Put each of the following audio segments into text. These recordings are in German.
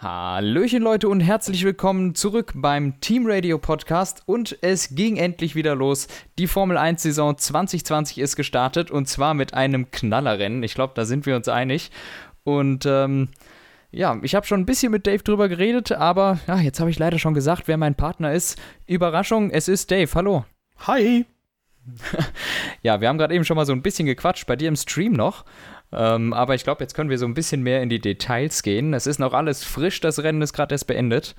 Hallöchen Leute und herzlich willkommen zurück beim Team Radio Podcast und es ging endlich wieder los. Die Formel 1 Saison 2020 ist gestartet und zwar mit einem Knallerrennen. Ich glaube, da sind wir uns einig. Und ähm, ja, ich habe schon ein bisschen mit Dave drüber geredet, aber ja, jetzt habe ich leider schon gesagt, wer mein Partner ist. Überraschung, es ist Dave. Hallo. Hi. ja, wir haben gerade eben schon mal so ein bisschen gequatscht bei dir im Stream noch. Ähm, aber ich glaube, jetzt können wir so ein bisschen mehr in die Details gehen. Es ist noch alles frisch, das Rennen ist gerade erst beendet.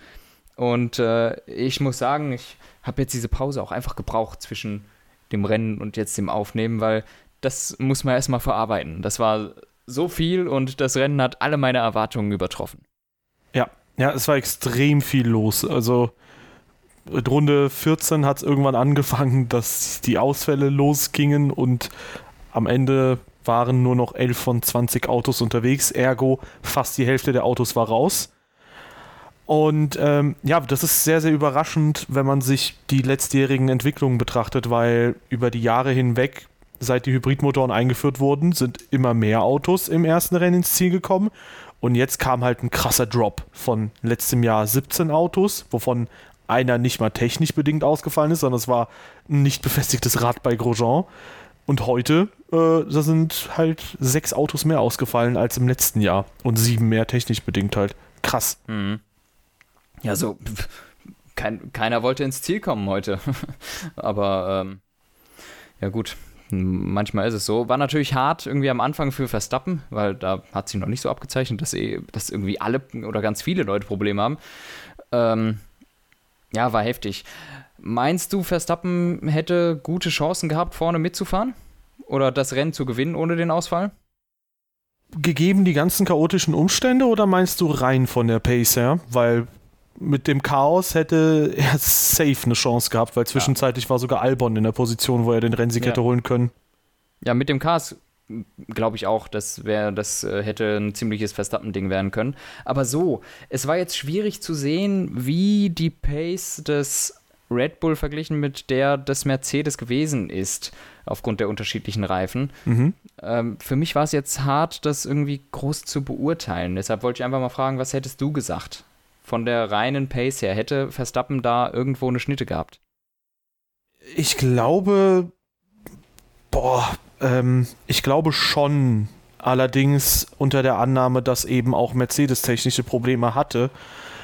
Und äh, ich muss sagen, ich habe jetzt diese Pause auch einfach gebraucht zwischen dem Rennen und jetzt dem Aufnehmen, weil das muss man erstmal verarbeiten. Das war so viel und das Rennen hat alle meine Erwartungen übertroffen. Ja, ja, es war extrem viel los. Also Runde 14 hat es irgendwann angefangen, dass die Ausfälle losgingen und am Ende waren nur noch 11 von 20 Autos unterwegs, ergo fast die Hälfte der Autos war raus. Und ähm, ja, das ist sehr, sehr überraschend, wenn man sich die letztjährigen Entwicklungen betrachtet, weil über die Jahre hinweg, seit die Hybridmotoren eingeführt wurden, sind immer mehr Autos im ersten Rennen ins Ziel gekommen. Und jetzt kam halt ein krasser Drop von letztem Jahr 17 Autos, wovon einer nicht mal technisch bedingt ausgefallen ist, sondern es war ein nicht befestigtes Rad bei Grosjean. Und heute, äh, da sind halt sechs Autos mehr ausgefallen als im letzten Jahr und sieben mehr technisch bedingt halt. Krass. Mhm. Ja, so, kein, keiner wollte ins Ziel kommen heute. Aber, ähm, ja gut, manchmal ist es so. War natürlich hart irgendwie am Anfang für Verstappen, weil da hat sich noch nicht so abgezeichnet, dass, eh, dass irgendwie alle oder ganz viele Leute Probleme haben. Ähm, ja, war heftig. Meinst du, Verstappen hätte gute Chancen gehabt, vorne mitzufahren? Oder das Rennen zu gewinnen ohne den Ausfall? Gegeben die ganzen chaotischen Umstände oder meinst du rein von der Pace her? Weil mit dem Chaos hätte er safe eine Chance gehabt, weil zwischenzeitlich ja. war sogar Albon in der Position, wo er den Rennsieg ja. hätte holen können. Ja, mit dem Chaos glaube ich auch, das wäre, das äh, hätte ein ziemliches Verstappen-Ding werden können. Aber so, es war jetzt schwierig zu sehen, wie die Pace des Red Bull verglichen mit der des Mercedes gewesen ist, aufgrund der unterschiedlichen Reifen. Mhm. Ähm, für mich war es jetzt hart, das irgendwie groß zu beurteilen. Deshalb wollte ich einfach mal fragen, was hättest du gesagt? Von der reinen Pace her, hätte Verstappen da irgendwo eine Schnitte gehabt? Ich glaube, boah, ähm, ich glaube schon. Allerdings unter der Annahme, dass eben auch Mercedes technische Probleme hatte.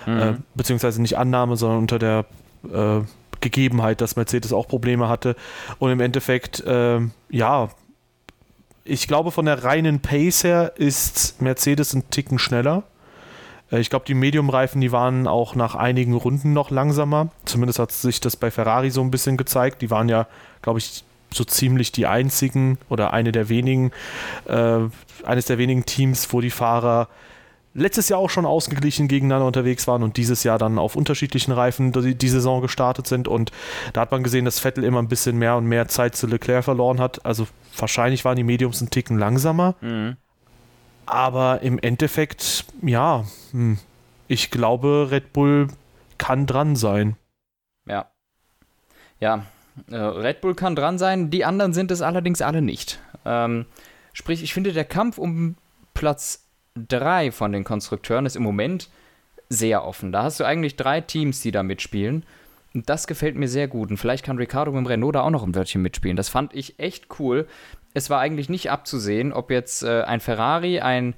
Mhm. Äh, beziehungsweise nicht Annahme, sondern unter der äh, Gegebenheit, dass Mercedes auch Probleme hatte. Und im Endeffekt, äh, ja, ich glaube, von der reinen Pace her ist Mercedes ein Ticken schneller. Äh, ich glaube, die Medium-Reifen, die waren auch nach einigen Runden noch langsamer. Zumindest hat sich das bei Ferrari so ein bisschen gezeigt. Die waren ja, glaube ich, so ziemlich die einzigen oder eine der wenigen, äh, eines der wenigen Teams, wo die Fahrer letztes Jahr auch schon ausgeglichen gegeneinander unterwegs waren und dieses Jahr dann auf unterschiedlichen Reifen die, die, Saison gestartet sind. Und da hat man gesehen, dass Vettel immer ein bisschen mehr und mehr Zeit zu Leclerc verloren hat. Also wahrscheinlich waren die Mediums ein Ticken langsamer. Mhm. Aber im Endeffekt, ja, hm, ich glaube, Red Bull kann dran sein. Ja. Ja, äh, Red Bull kann dran sein, die anderen sind es allerdings alle nicht. Ähm, sprich, ich finde, der Kampf um Platz drei von den Konstrukteuren ist im Moment sehr offen. Da hast du eigentlich drei Teams, die da mitspielen. Und das gefällt mir sehr gut. Und vielleicht kann Ricardo mit dem Renault da auch noch ein Wörtchen mitspielen. Das fand ich echt cool. Es war eigentlich nicht abzusehen, ob jetzt äh, ein Ferrari, ein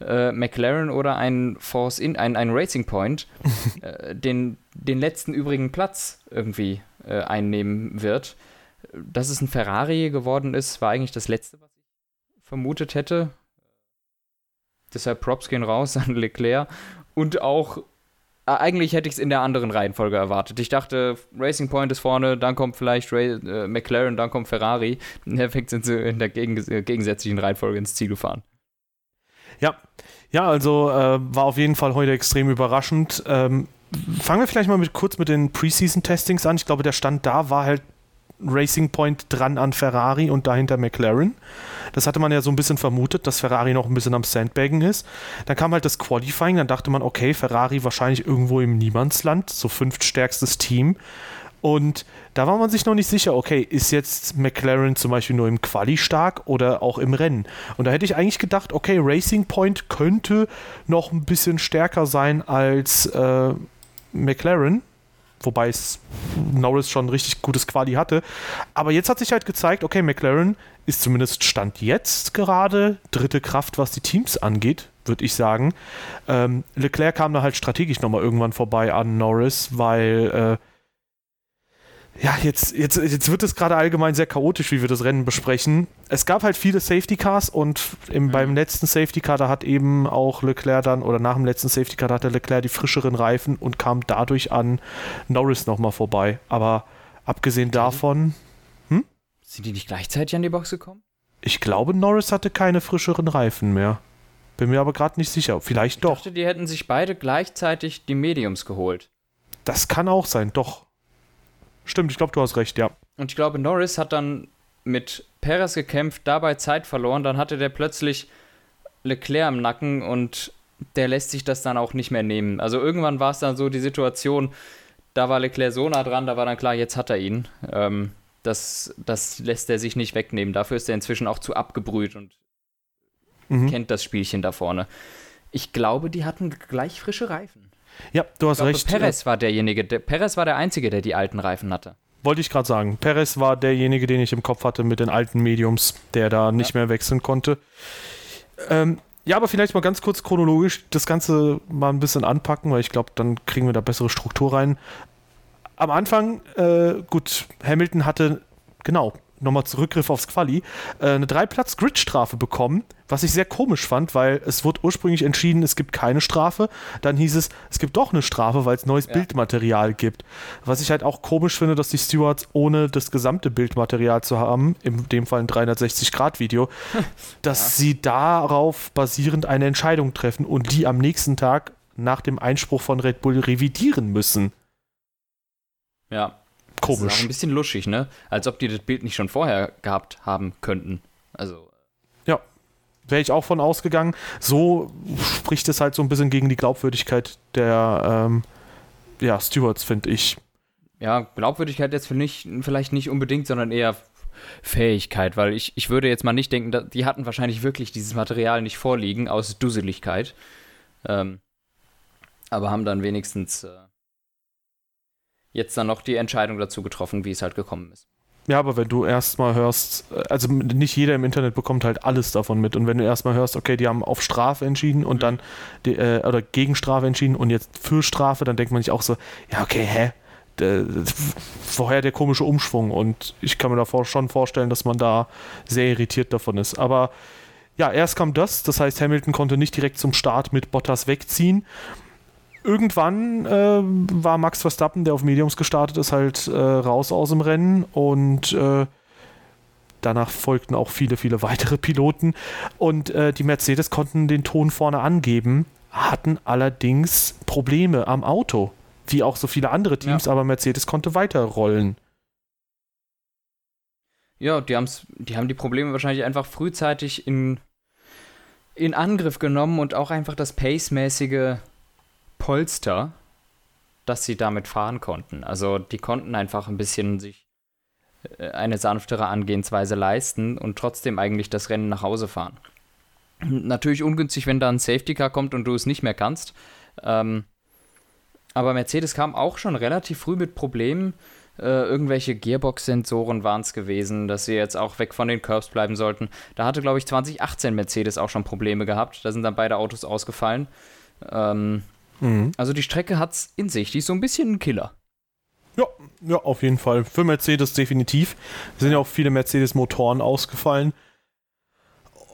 äh, McLaren oder ein Force in, ein, ein Racing Point äh, den, den letzten übrigen Platz irgendwie äh, einnehmen wird. Dass es ein Ferrari geworden ist, war eigentlich das letzte, was ich vermutet hätte. Deshalb Props gehen raus an Leclerc. Und auch, äh, eigentlich hätte ich es in der anderen Reihenfolge erwartet. Ich dachte, Racing Point ist vorne, dann kommt vielleicht Ray, äh, McLaren, dann kommt Ferrari. Im Endeffekt sind sie in der gegen, äh, gegensätzlichen Reihenfolge ins Ziel gefahren. Ja, ja, also äh, war auf jeden Fall heute extrem überraschend. Ähm, fangen wir vielleicht mal mit, kurz mit den Preseason-Testings an. Ich glaube, der Stand da war halt Racing Point dran an Ferrari und dahinter McLaren. Das hatte man ja so ein bisschen vermutet, dass Ferrari noch ein bisschen am Sandbaggen ist. Dann kam halt das Qualifying, dann dachte man, okay, Ferrari wahrscheinlich irgendwo im Niemandsland, so fünftstärkstes Team. Und da war man sich noch nicht sicher, okay, ist jetzt McLaren zum Beispiel nur im Quali stark oder auch im Rennen? Und da hätte ich eigentlich gedacht, okay, Racing Point könnte noch ein bisschen stärker sein als äh, McLaren, wobei es Norris schon richtig gutes Quali hatte. Aber jetzt hat sich halt gezeigt, okay, McLaren ist zumindest Stand jetzt gerade dritte Kraft, was die Teams angeht, würde ich sagen. Ähm, Leclerc kam da halt strategisch nochmal irgendwann vorbei an Norris, weil äh, ja, jetzt, jetzt, jetzt wird es gerade allgemein sehr chaotisch, wie wir das Rennen besprechen. Es gab halt viele Safety Cars und im, mhm. beim letzten Safety Car, da hat eben auch Leclerc dann, oder nach dem letzten Safety Car, da hatte Leclerc die frischeren Reifen und kam dadurch an Norris nochmal vorbei. Aber abgesehen davon. Hm? Sind die nicht gleichzeitig an die Box gekommen? Ich glaube, Norris hatte keine frischeren Reifen mehr. Bin mir aber gerade nicht sicher. Vielleicht ich doch. Ich dachte, die hätten sich beide gleichzeitig die Mediums geholt. Das kann auch sein, doch. Stimmt, ich glaube, du hast recht, ja. Und ich glaube, Norris hat dann mit Perez gekämpft, dabei Zeit verloren. Dann hatte der plötzlich Leclerc im Nacken und der lässt sich das dann auch nicht mehr nehmen. Also irgendwann war es dann so die Situation, da war Leclerc so nah dran, da war dann klar, jetzt hat er ihn. Ähm, das, das lässt er sich nicht wegnehmen. Dafür ist er inzwischen auch zu abgebrüht und mhm. kennt das Spielchen da vorne. Ich glaube, die hatten gleich frische Reifen. Ja, du hast glaube, recht. Perez war derjenige, der, Perez war der Einzige, der die alten Reifen hatte. Wollte ich gerade sagen. Perez war derjenige, den ich im Kopf hatte mit den alten Mediums, der da nicht ja. mehr wechseln konnte. Ähm, ja, aber vielleicht mal ganz kurz chronologisch das Ganze mal ein bisschen anpacken, weil ich glaube, dann kriegen wir da bessere Struktur rein. Am Anfang, äh, gut, Hamilton hatte, genau, nochmal Zurückgriff aufs Quali, äh, eine Drei-Platz-Grid-Strafe bekommen, was ich sehr komisch fand, weil es wurde ursprünglich entschieden, es gibt keine Strafe. Dann hieß es, es gibt doch eine Strafe, weil es neues ja. Bildmaterial gibt. Was ich halt auch komisch finde, dass die Stewards ohne das gesamte Bildmaterial zu haben, in dem Fall ein 360-Grad-Video, dass ja. sie darauf basierend eine Entscheidung treffen und die am nächsten Tag nach dem Einspruch von Red Bull revidieren müssen. Ja, Komisch. Das ist auch ein bisschen luschig, ne? Als ob die das Bild nicht schon vorher gehabt haben könnten. Also. Ja, wäre ich auch von ausgegangen. So spricht es halt so ein bisschen gegen die Glaubwürdigkeit der ähm, ja, Stewards, finde ich. Ja, Glaubwürdigkeit jetzt nicht, vielleicht nicht unbedingt, sondern eher Fähigkeit, weil ich, ich würde jetzt mal nicht denken, die hatten wahrscheinlich wirklich dieses Material nicht vorliegen aus Dusseligkeit. Ähm, aber haben dann wenigstens äh, jetzt dann noch die Entscheidung dazu getroffen, wie es halt gekommen ist. Ja, aber wenn du erstmal hörst, also nicht jeder im Internet bekommt halt alles davon mit. Und wenn du erstmal hörst, okay, die haben auf Strafe entschieden und mhm. dann, die, äh, oder gegen Strafe entschieden und jetzt für Strafe, dann denkt man sich auch so, ja, okay, hä? Der, vorher der komische Umschwung und ich kann mir davor schon vorstellen, dass man da sehr irritiert davon ist. Aber ja, erst kam das, das heißt, Hamilton konnte nicht direkt zum Start mit Bottas wegziehen irgendwann äh, war Max Verstappen, der auf Mediums gestartet ist, halt äh, raus aus dem Rennen und äh, danach folgten auch viele, viele weitere Piloten und äh, die Mercedes konnten den Ton vorne angeben, hatten allerdings Probleme am Auto, wie auch so viele andere Teams, ja. aber Mercedes konnte weiterrollen. Ja, die, haben's, die haben die Probleme wahrscheinlich einfach frühzeitig in, in Angriff genommen und auch einfach das Pace-mäßige Polster, dass sie damit fahren konnten. Also die konnten einfach ein bisschen sich äh, eine sanftere Angehensweise leisten und trotzdem eigentlich das Rennen nach Hause fahren. Natürlich ungünstig, wenn da ein Safety Car kommt und du es nicht mehr kannst. Ähm, aber Mercedes kam auch schon relativ früh mit Problemen. Äh, irgendwelche Gearbox-Sensoren waren es gewesen, dass sie jetzt auch weg von den Curbs bleiben sollten. Da hatte, glaube ich, 2018 Mercedes auch schon Probleme gehabt. Da sind dann beide Autos ausgefallen. Ähm, Mhm. Also die Strecke hat es in sich. Die ist so ein bisschen ein Killer. Ja, ja, auf jeden Fall. Für Mercedes definitiv. Es sind ja auch viele Mercedes-Motoren ausgefallen.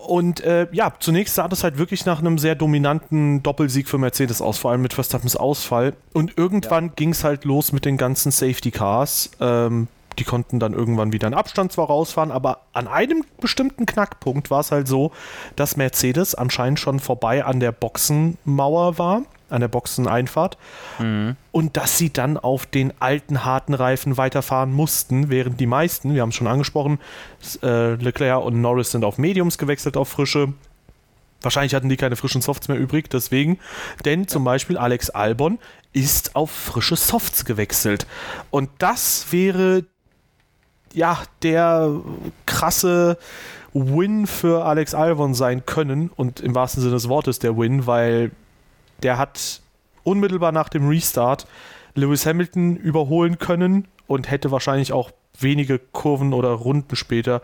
Und äh, ja, zunächst sah das halt wirklich nach einem sehr dominanten Doppelsieg für Mercedes aus, vor allem mit Verstappens Ausfall. Und irgendwann ja. ging es halt los mit den ganzen Safety Cars. Ähm, die konnten dann irgendwann wieder in Abstand zwar rausfahren, aber an einem bestimmten Knackpunkt war es halt so, dass Mercedes anscheinend schon vorbei an der Boxenmauer war an der Boxeneinfahrt. Mhm. Und dass sie dann auf den alten harten Reifen weiterfahren mussten, während die meisten, wir haben es schon angesprochen, äh, Leclerc und Norris sind auf Mediums gewechselt, auf frische. Wahrscheinlich hatten die keine frischen Softs mehr übrig, deswegen. Denn zum Beispiel Alex Albon ist auf frische Softs gewechselt. Und das wäre ja der krasse Win für Alex Albon sein können. Und im wahrsten Sinne des Wortes der Win, weil der hat unmittelbar nach dem Restart Lewis Hamilton überholen können und hätte wahrscheinlich auch wenige Kurven oder Runden später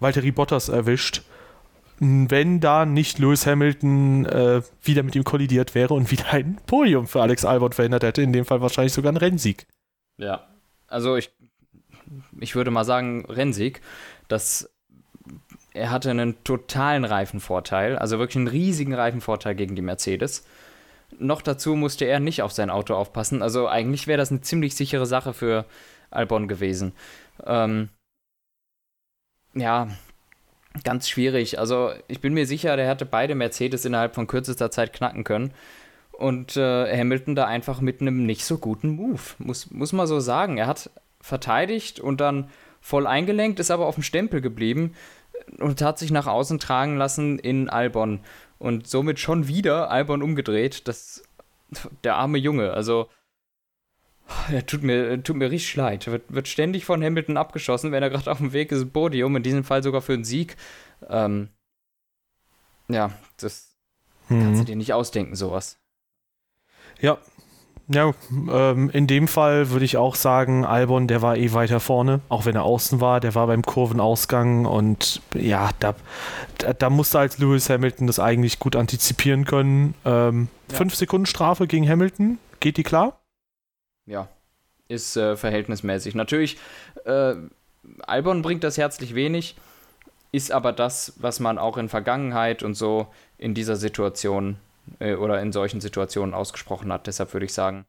Valtteri Bottas erwischt wenn da nicht Lewis Hamilton äh, wieder mit ihm kollidiert wäre und wieder ein Podium für Alex Albon verhindert hätte, in dem Fall wahrscheinlich sogar ein Rennsieg. Ja, also ich, ich würde mal sagen Rennsieg, dass er hatte einen totalen Reifenvorteil, also wirklich einen riesigen Reifenvorteil gegen die Mercedes. Noch dazu musste er nicht auf sein Auto aufpassen, also eigentlich wäre das eine ziemlich sichere Sache für Albon gewesen. Ähm, ja, ganz schwierig. Also ich bin mir sicher, der hätte beide Mercedes innerhalb von kürzester Zeit knacken können. Und äh, Hamilton da einfach mit einem nicht so guten Move, muss, muss man so sagen. Er hat verteidigt und dann voll eingelenkt, ist aber auf dem Stempel geblieben und hat sich nach außen tragen lassen in Albon. Und somit schon wieder Albon umgedreht. Das, der arme Junge, also er tut mir, tut mir richtig leid. Wird, wird ständig von Hamilton abgeschossen, wenn er gerade auf dem Weg ist, Podium, in diesem Fall sogar für einen Sieg. Ähm, ja, das mhm. kannst du dir nicht ausdenken, sowas. Ja. Ja, ähm, in dem Fall würde ich auch sagen, Albon, der war eh weiter vorne, auch wenn er außen war, der war beim Kurvenausgang und ja, da, da, da musste als Lewis Hamilton das eigentlich gut antizipieren können. Ähm, ja. Fünf Sekunden Strafe gegen Hamilton, geht die klar? ja, ist äh, verhältnismäßig. Natürlich, äh, Albon bringt das herzlich wenig, ist aber das, was man auch in Vergangenheit und so in dieser Situation äh, oder in solchen Situationen ausgesprochen hat. Deshalb würde ich sagen,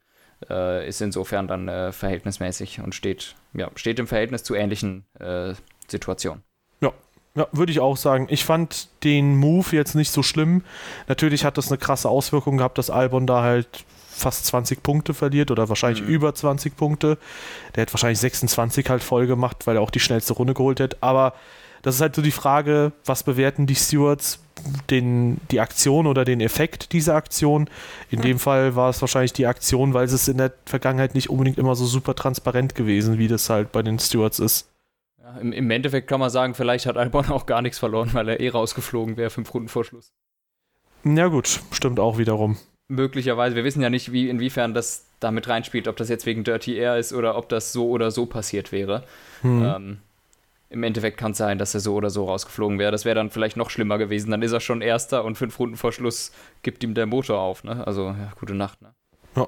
äh, ist insofern dann äh, verhältnismäßig und steht, ja, steht im Verhältnis zu ähnlichen äh, Situationen. Ja, ja, würde ich auch sagen. Ich fand den Move jetzt nicht so schlimm. Natürlich hat das eine krasse Auswirkung gehabt, dass Albon da halt fast 20 Punkte verliert oder wahrscheinlich mhm. über 20 Punkte. Der hat wahrscheinlich 26 halt voll gemacht, weil er auch die schnellste Runde geholt hat. Aber das ist halt so die Frage, was bewerten die Stewards, den, die Aktion oder den Effekt dieser Aktion? In mhm. dem Fall war es wahrscheinlich die Aktion, weil es in der Vergangenheit nicht unbedingt immer so super transparent gewesen, wie das halt bei den Stewards ist. Ja, im, im, Endeffekt kann man sagen, vielleicht hat Albon auch gar nichts verloren, weil er eh rausgeflogen wäre, fünf Runden vor Schluss. Ja gut, stimmt auch wiederum möglicherweise, wir wissen ja nicht, wie, inwiefern das damit reinspielt, ob das jetzt wegen Dirty Air ist oder ob das so oder so passiert wäre. Hm. Ähm, Im Endeffekt kann es sein, dass er so oder so rausgeflogen wäre. Das wäre dann vielleicht noch schlimmer gewesen. Dann ist er schon Erster und fünf Runden vor Schluss gibt ihm der Motor auf. Ne? Also, ja, gute Nacht. Ne? Ja.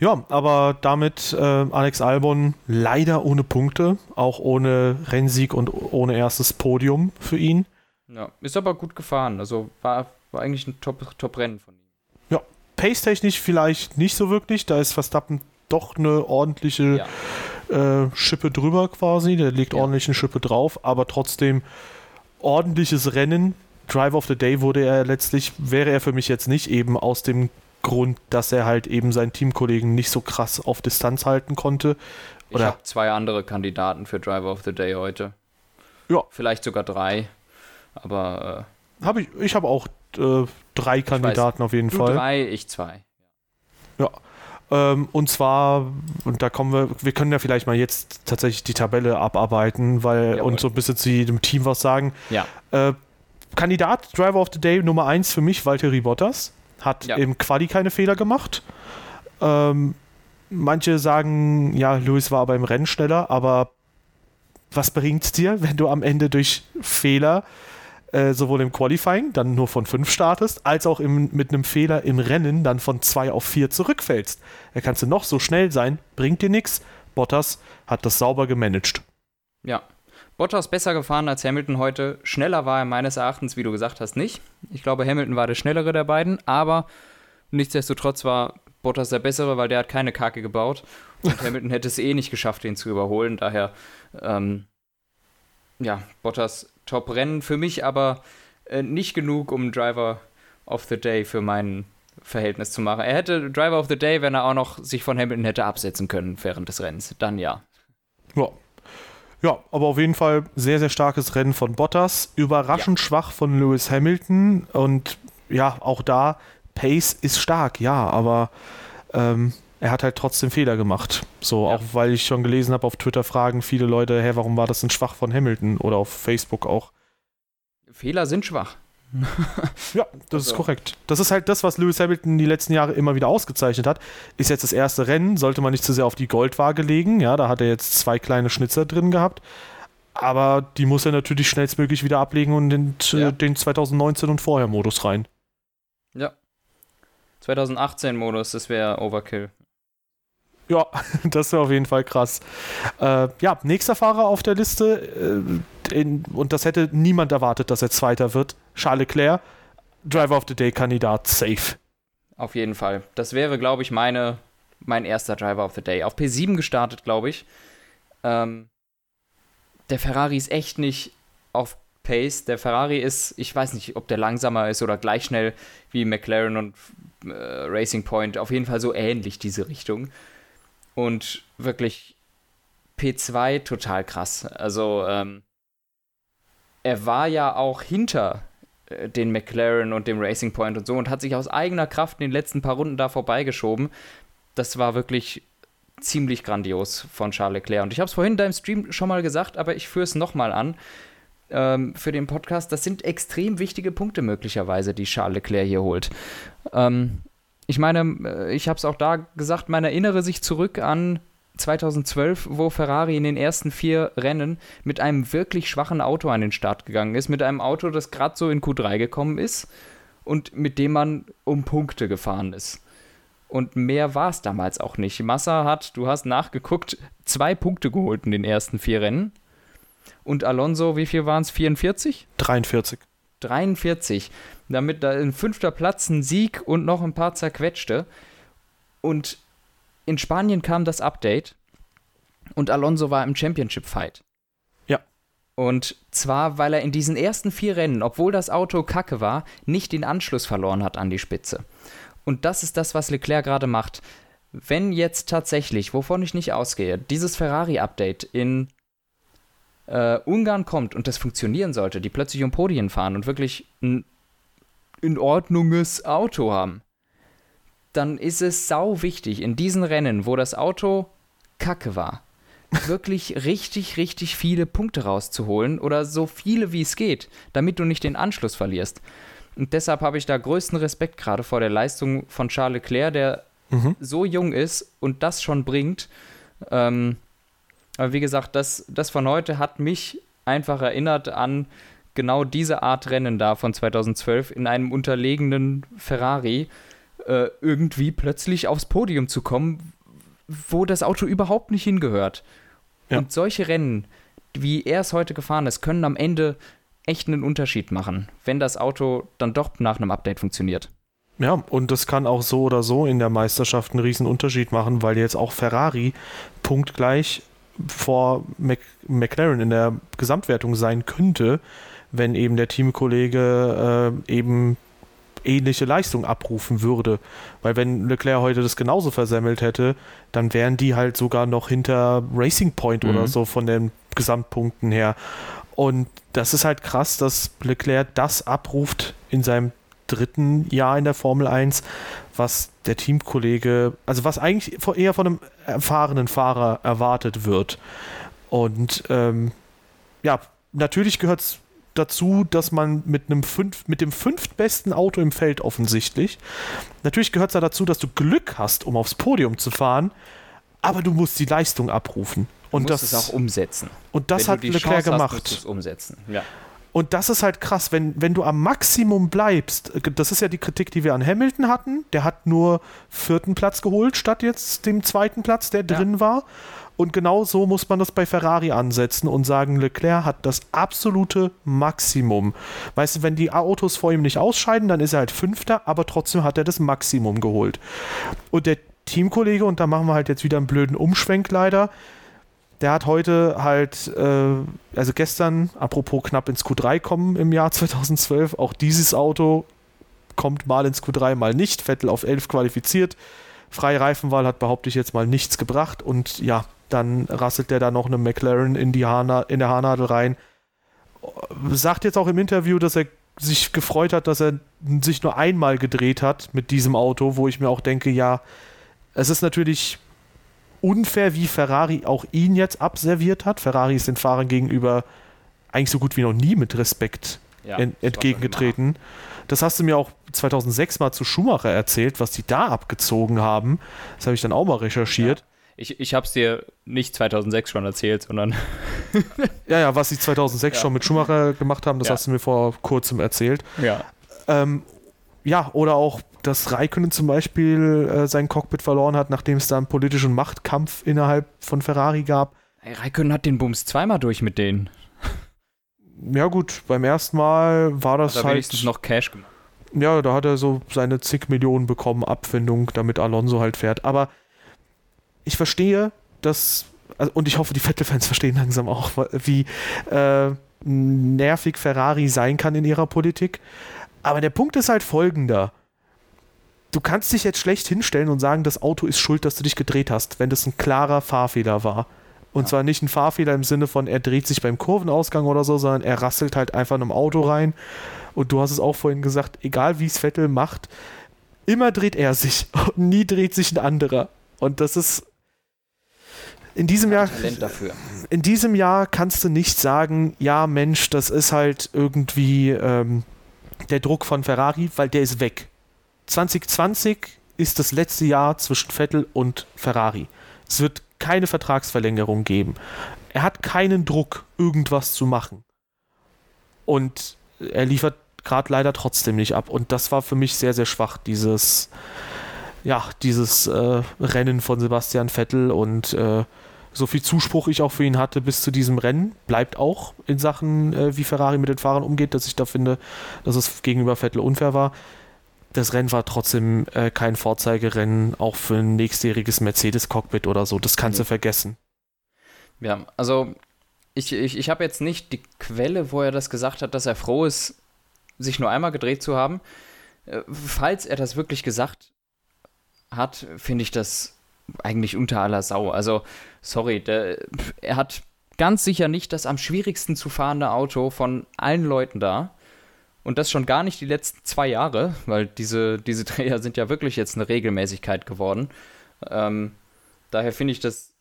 Ja, aber damit äh, Alex Albon leider ohne Punkte, auch ohne Rennsieg und ohne erstes Podium für ihn. Ja, ist aber gut gefahren. Also war, war eigentlich ein Top-Rennen Top von ihm. Pace-technisch vielleicht nicht so wirklich. Da ist Verstappen doch eine ordentliche ja. Äh, Schippe drüber quasi. Der legt ja. ordentlich eine Schippe drauf, aber trotzdem ordentliches Rennen. Drive of the Day wurde er letztlich, wäre er für mich jetzt nicht eben aus dem Grund, dass er halt eben seinen Teamkollegen nicht so krass auf Distanz halten konnte. Oder ich habe zwei andere Kandidaten für Driver of the Day heute. Ja. Vielleicht sogar drei. Aber äh, habe ich, ich habe auch äh, drei Kandidaten auf jeden Fall. Drei, ich zwei. Ja. Ähm, und zwar, und da kommen wir, wir können ja vielleicht mal jetzt tatsächlich die Tabelle abarbeiten, weil Jawohl. und so ein bisschen zu jedem Team was sagen. Ja. Äh, Kandidat Driver of the Day Nummer 1 für mich, Valtteri Bottas. Hat ja. im Quali keine Fehler gemacht. Ähm, manche sagen, ja, Lewis war aber im Rennen schneller, aber was bringt es dir, wenn du am Ende durch Fehler äh, sowohl im Qualifying dann nur von 5 startest, als auch im, mit einem Fehler im Rennen dann von 2 auf 4 zurückfällst. Da kannst du noch so schnell sein, bringt dir nichts. Bottas hat das sauber gemanagt. Ja. Bottas besser gefahren als Hamilton heute. Schneller war er meines Erachtens, wie du gesagt hast, nicht. Ich glaube, Hamilton war der schnellere der beiden, aber nichtsdestotrotz war Bottas der bessere, weil der hat keine Kacke gebaut. Und Hamilton hätte es eh nicht geschafft, ihn zu überholen. Daher, ähm, ja, Bottas Top-Rennen. Für mich aber äh, nicht genug, um Driver of the Day für mein Verhältnis zu machen. Er hätte Driver of the Day, wenn er auch noch sich von Hamilton hätte absetzen können während des Rennens. Dann ja. Ja. Ja, aber auf jeden Fall sehr, sehr starkes Rennen von Bottas. Überraschend ja. schwach von Lewis Hamilton. Und ja, auch da, Pace ist stark, ja, aber ähm, er hat halt trotzdem Fehler gemacht. So, ja. auch weil ich schon gelesen habe auf Twitter fragen viele Leute, hä, warum war das denn schwach von Hamilton? Oder auf Facebook auch. Fehler sind schwach. ja, das also. ist korrekt. Das ist halt das, was Lewis Hamilton die letzten Jahre immer wieder ausgezeichnet hat. Ist jetzt das erste Rennen, sollte man nicht zu sehr auf die Goldwaage legen. Ja, da hat er jetzt zwei kleine Schnitzer drin gehabt. Aber die muss er natürlich schnellstmöglich wieder ablegen und in ja. den 2019 und vorher Modus rein. Ja. 2018 Modus, das wäre Overkill. Ja, das wäre auf jeden Fall krass. Äh, ja, nächster Fahrer auf der Liste, äh, in, und das hätte niemand erwartet, dass er Zweiter wird. Charles Leclerc, Driver of the Day-Kandidat, safe. Auf jeden Fall. Das wäre, glaube ich, meine, mein erster Driver of the Day. Auf P7 gestartet, glaube ich. Ähm, der Ferrari ist echt nicht auf Pace. Der Ferrari ist, ich weiß nicht, ob der langsamer ist oder gleich schnell wie McLaren und äh, Racing Point. Auf jeden Fall so ähnlich diese Richtung. Und wirklich P2 total krass. Also ähm, er war ja auch hinter äh, den McLaren und dem Racing Point und so und hat sich aus eigener Kraft in den letzten paar Runden da vorbeigeschoben. Das war wirklich ziemlich grandios von Charles Leclerc. Und ich habe es vorhin in deinem Stream schon mal gesagt, aber ich führe es nochmal an ähm, für den Podcast. Das sind extrem wichtige Punkte möglicherweise, die Charles Leclerc hier holt. Ähm, ich meine, äh, ich habe es auch da gesagt, man erinnere sich zurück an 2012, wo Ferrari in den ersten vier Rennen mit einem wirklich schwachen Auto an den Start gegangen ist, mit einem Auto, das gerade so in Q3 gekommen ist und mit dem man um Punkte gefahren ist. Und mehr war es damals auch nicht. Massa hat, du hast nachgeguckt, zwei Punkte geholt in den ersten vier Rennen. Und Alonso, wie viel waren es? 44? 43. 43. Damit da in fünfter Platz ein Sieg und noch ein paar zerquetschte. Und in Spanien kam das Update und Alonso war im Championship-Fight. Ja. Und zwar, weil er in diesen ersten vier Rennen, obwohl das Auto kacke war, nicht den Anschluss verloren hat an die Spitze. Und das ist das, was Leclerc gerade macht. Wenn jetzt tatsächlich, wovon ich nicht ausgehe, dieses Ferrari-Update in äh, Ungarn kommt und das funktionieren sollte, die plötzlich um Podien fahren und wirklich ein in Ordnunges Auto haben, dann ist es sau wichtig in diesen Rennen, wo das Auto kacke war, wirklich richtig, richtig viele Punkte rauszuholen oder so viele wie es geht, damit du nicht den Anschluss verlierst. Und deshalb habe ich da größten Respekt gerade vor der Leistung von Charles Leclerc, der mhm. so jung ist und das schon bringt. Ähm, aber wie gesagt, das, das von heute hat mich einfach erinnert an genau diese Art Rennen da von 2012 in einem unterlegenen Ferrari äh, irgendwie plötzlich aufs Podium zu kommen, wo das Auto überhaupt nicht hingehört. Ja. Und solche Rennen, wie er es heute gefahren ist, können am Ende echt einen Unterschied machen, wenn das Auto dann doch nach einem Update funktioniert. Ja, und das kann auch so oder so in der Meisterschaft einen riesen Unterschied machen, weil jetzt auch Ferrari punktgleich vor Mac McLaren in der Gesamtwertung sein könnte, wenn eben der Teamkollege äh, eben ähnliche Leistung abrufen würde. Weil wenn Leclerc heute das genauso versemmelt hätte, dann wären die halt sogar noch hinter Racing Point mhm. oder so von den Gesamtpunkten her. Und das ist halt krass, dass Leclerc das abruft in seinem dritten Jahr in der Formel 1, was der Teamkollege, also was eigentlich eher von einem erfahrenen Fahrer erwartet wird. Und ähm, ja, natürlich gehört es dazu, dass man mit einem fünf, mit dem fünftbesten Auto im Feld offensichtlich, natürlich gehört es da dazu, dass du Glück hast, um aufs Podium zu fahren, aber du musst die Leistung abrufen. Und du musst das es auch umsetzen. Und das Wenn hat Leclerc gemacht. Hast, umsetzen. Ja. Und das ist halt krass, wenn, wenn du am Maximum bleibst, das ist ja die Kritik, die wir an Hamilton hatten, der hat nur vierten Platz geholt, statt jetzt dem zweiten Platz, der ja. drin war. Und genau so muss man das bei Ferrari ansetzen und sagen, Leclerc hat das absolute Maximum. Weißt du, wenn die Autos vor ihm nicht ausscheiden, dann ist er halt Fünfter, aber trotzdem hat er das Maximum geholt. Und der Teamkollege, und da machen wir halt jetzt wieder einen blöden Umschwenk leider, der hat heute halt, äh, also gestern, apropos knapp ins Q3 kommen im Jahr 2012, auch dieses Auto kommt mal ins Q3, mal nicht. Vettel auf 11 qualifiziert, Freie Reifenwahl hat, behaupte ich jetzt mal, nichts gebracht und ja, dann rasselt der da noch eine McLaren in, die Haarna in der Haarnadel rein. Sagt jetzt auch im Interview, dass er sich gefreut hat, dass er sich nur einmal gedreht hat mit diesem Auto, wo ich mir auch denke, ja, es ist natürlich unfair, wie Ferrari auch ihn jetzt abserviert hat. Ferrari ist den Fahrern gegenüber eigentlich so gut wie noch nie mit Respekt ja, en entgegengetreten. Das hast du mir auch 2006 mal zu Schumacher erzählt, was die da abgezogen haben. Das habe ich dann auch mal recherchiert. Ja. Ich, ich habe es dir nicht 2006 schon erzählt, sondern. ja, ja, was sie 2006 ja. schon mit Schumacher gemacht haben, das ja. hast du mir vor kurzem erzählt. Ja. Ähm, ja, oder auch, dass Raikkonen zum Beispiel äh, sein Cockpit verloren hat, nachdem es da einen politischen Machtkampf innerhalb von Ferrari gab. Hey, Raikkonen hat den Bums zweimal durch mit denen. Ja, gut, beim ersten Mal war das hat er halt. wenigstens noch Cash gemacht. Ja, da hat er so seine zig Millionen bekommen, Abfindung, damit Alonso halt fährt. Aber ich verstehe, dass, also, und ich hoffe, die Vettel-Fans verstehen langsam auch, wie äh, nervig Ferrari sein kann in ihrer Politik. Aber der Punkt ist halt folgender. Du kannst dich jetzt schlecht hinstellen und sagen, das Auto ist schuld, dass du dich gedreht hast, wenn das ein klarer Fahrfehler war. Und ja. zwar nicht ein Fahrfehler im Sinne von, er dreht sich beim Kurvenausgang oder so, sondern er rasselt halt einfach in einem Auto rein. Und du hast es auch vorhin gesagt, egal wie es Vettel macht, immer dreht er sich und nie dreht sich ein anderer. Und das ist in diesem Jahr in diesem Jahr kannst du nicht sagen, ja Mensch, das ist halt irgendwie ähm, der Druck von Ferrari, weil der ist weg. 2020 ist das letzte Jahr zwischen Vettel und Ferrari. Es wird keine Vertragsverlängerung geben. Er hat keinen Druck, irgendwas zu machen. Und er liefert gerade leider trotzdem nicht ab. Und das war für mich sehr, sehr schwach, dieses, ja, dieses äh, Rennen von Sebastian Vettel und äh, so viel Zuspruch ich auch für ihn hatte bis zu diesem Rennen, bleibt auch in Sachen, äh, wie Ferrari mit den Fahrern umgeht, dass ich da finde, dass es gegenüber Vettel unfair war. Das Rennen war trotzdem äh, kein Vorzeigerennen, auch für ein nächstjähriges Mercedes-Cockpit oder so. Das kannst nee. du vergessen. Ja, also ich, ich, ich habe jetzt nicht die Quelle, wo er das gesagt hat, dass er froh ist, sich nur einmal gedreht zu haben. Äh, falls er das wirklich gesagt hat, finde ich das eigentlich unter aller Sau. Also, sorry, der, er hat ganz sicher nicht das am schwierigsten zu fahrende Auto von allen Leuten da. Und das schon gar nicht die letzten zwei Jahre, weil diese, diese Dreher sind ja wirklich jetzt eine Regelmäßigkeit geworden. Ähm, daher finde ich das,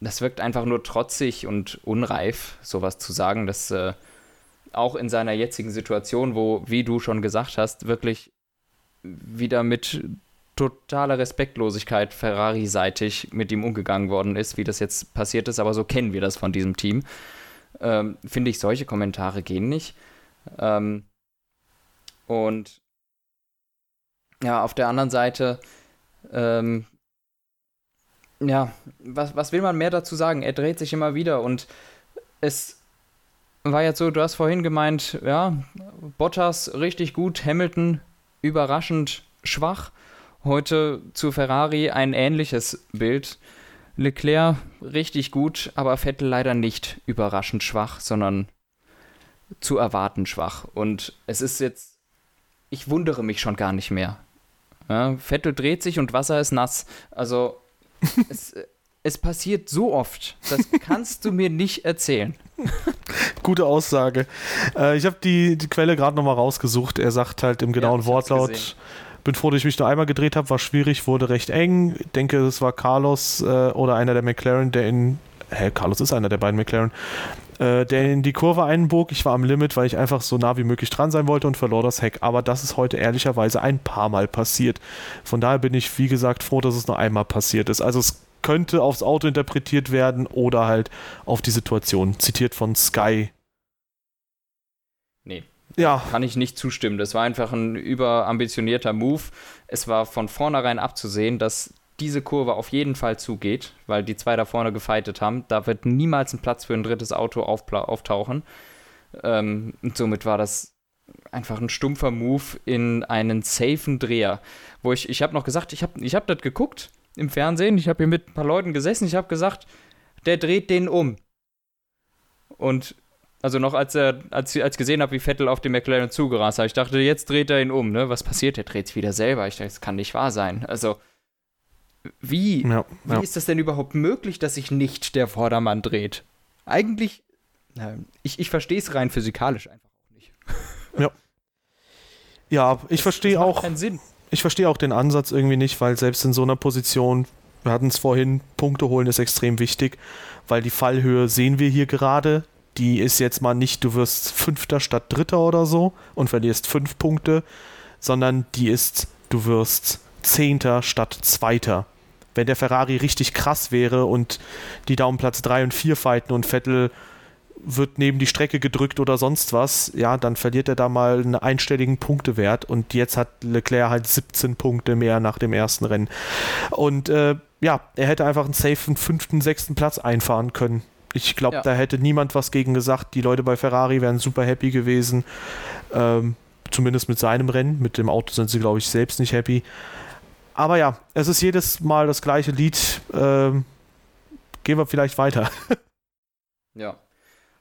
das wirkt einfach nur trotzig und unreif, sowas zu sagen, dass äh, auch in seiner jetzigen Situation, wo, wie du schon gesagt hast, wirklich wieder mit totaler Respektlosigkeit Ferrari-seitig mit ihm umgegangen worden ist, wie das jetzt passiert ist, aber so kennen wir das von diesem Team. Ähm, Finde ich, solche Kommentare gehen nicht. Ähm, und ja, auf der anderen Seite, ähm, ja, was, was will man mehr dazu sagen? Er dreht sich immer wieder und es war jetzt so, du hast vorhin gemeint, ja, Bottas richtig gut, Hamilton überraschend schwach. Heute zu Ferrari ein ähnliches Bild. Leclerc richtig gut, aber Vettel leider nicht überraschend schwach, sondern zu erwarten schwach. Und es ist jetzt, ich wundere mich schon gar nicht mehr. Ja, Vettel dreht sich und Wasser ist nass. Also es, es passiert so oft. Das kannst du mir nicht erzählen. Gute Aussage. Äh, ich habe die, die Quelle gerade nochmal rausgesucht. Er sagt halt im genauen ja, Wortlaut. Gesehen bin froh, dass ich mich nur einmal gedreht habe, war schwierig, wurde recht eng. Ich denke, es war Carlos äh, oder einer der McLaren, der in. Hä, Carlos ist einer der beiden McLaren. Äh, der in die Kurve einbog. Ich war am Limit, weil ich einfach so nah wie möglich dran sein wollte und verlor das Heck. Aber das ist heute ehrlicherweise ein paar Mal passiert. Von daher bin ich, wie gesagt, froh, dass es nur einmal passiert ist. Also es könnte aufs Auto interpretiert werden oder halt auf die Situation. Zitiert von Sky. Nee, ja. Kann ich nicht zustimmen. Das war einfach ein überambitionierter Move. Es war von vornherein abzusehen, dass diese Kurve auf jeden Fall zugeht, weil die zwei da vorne gefeitet haben. Da wird niemals ein Platz für ein drittes Auto auftauchen. Ähm, und somit war das einfach ein stumpfer Move in einen safen Dreher. Wo ich, ich habe noch gesagt, ich habe ich hab das geguckt im Fernsehen, ich habe hier mit ein paar Leuten gesessen, ich habe gesagt, der dreht den um. Und also noch als er, als, als gesehen habe, wie Vettel auf den McLaren zugerast hat, ich dachte, jetzt dreht er ihn um, ne? Was passiert? Er dreht sich wieder selber. Ich dachte, das kann nicht wahr sein. Also, Wie, Ja, wie ja. ist das denn überhaupt möglich, dass sich nicht der Vordermann dreht? Eigentlich, ich, ich verstehe es rein physikalisch einfach auch nicht. ja ich verstehe auch, keinen Sinn. Ich verstehe auch den Ansatz irgendwie nicht, weil selbst in so einer Position, wir hatten es vorhin, Punkte holen ist extrem wichtig, weil die Fallhöhe sehen wir hier gerade. Die ist jetzt mal nicht, du wirst Fünfter statt Dritter oder so und verlierst fünf Punkte, sondern die ist, du wirst Zehnter statt Zweiter. Wenn der Ferrari richtig krass wäre und die da um Platz 3 und 4 fighten und Vettel wird neben die Strecke gedrückt oder sonst was, ja, dann verliert er da mal einen einstelligen Punktewert und jetzt hat Leclerc halt 17 Punkte mehr nach dem ersten Rennen. Und äh, ja, er hätte einfach einen safen fünften, sechsten Platz einfahren können. Ich glaube, Ja. da hätte niemand was gegen gesagt. Die Leute bei Ferrari wären super happy gewesen. Ähm, zumindest mit seinem Rennen. Mit dem Auto sind sie, glaube ich, selbst nicht happy. Aber ja, es ist jedes Mal das gleiche Lied. Ähm, gehen wir vielleicht weiter. Ja.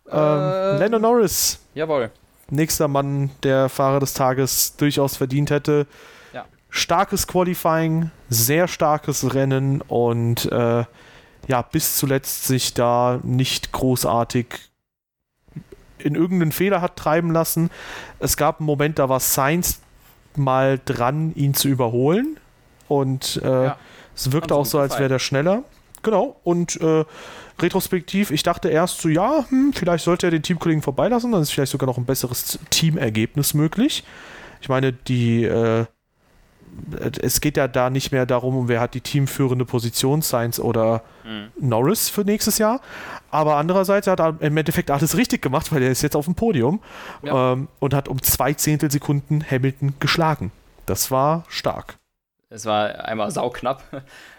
Ähm, Lando Norris, Jawohl. nächster Mann, der Fahrer des Tages durchaus verdient hätte. Ja. Starkes Qualifying, sehr starkes Rennen und äh, ja, bis zuletzt sich da nicht großartig in irgendeinen Fehler hat treiben lassen. Es gab einen Moment, da war Sainz mal dran, ihn zu überholen und äh, Ja. es wirkte Haben auch so, als wäre der schneller. Genau, und äh, retrospektiv, ich dachte erst so, ja, hm, vielleicht sollte er den Teamkollegen vorbeilassen, dann ist vielleicht sogar noch ein besseres Teamergebnis möglich. Ich meine, die, äh, es geht ja da nicht mehr darum, wer hat die teamführende Position, Sainz oder Mhm. Norris für nächstes Jahr. Aber andererseits hat er im Endeffekt alles richtig gemacht, weil er ist jetzt auf dem Podium Ja. ähm, und hat um zwei Zehntelsekunden Hamilton geschlagen. Das war stark. Es war einmal sauknapp.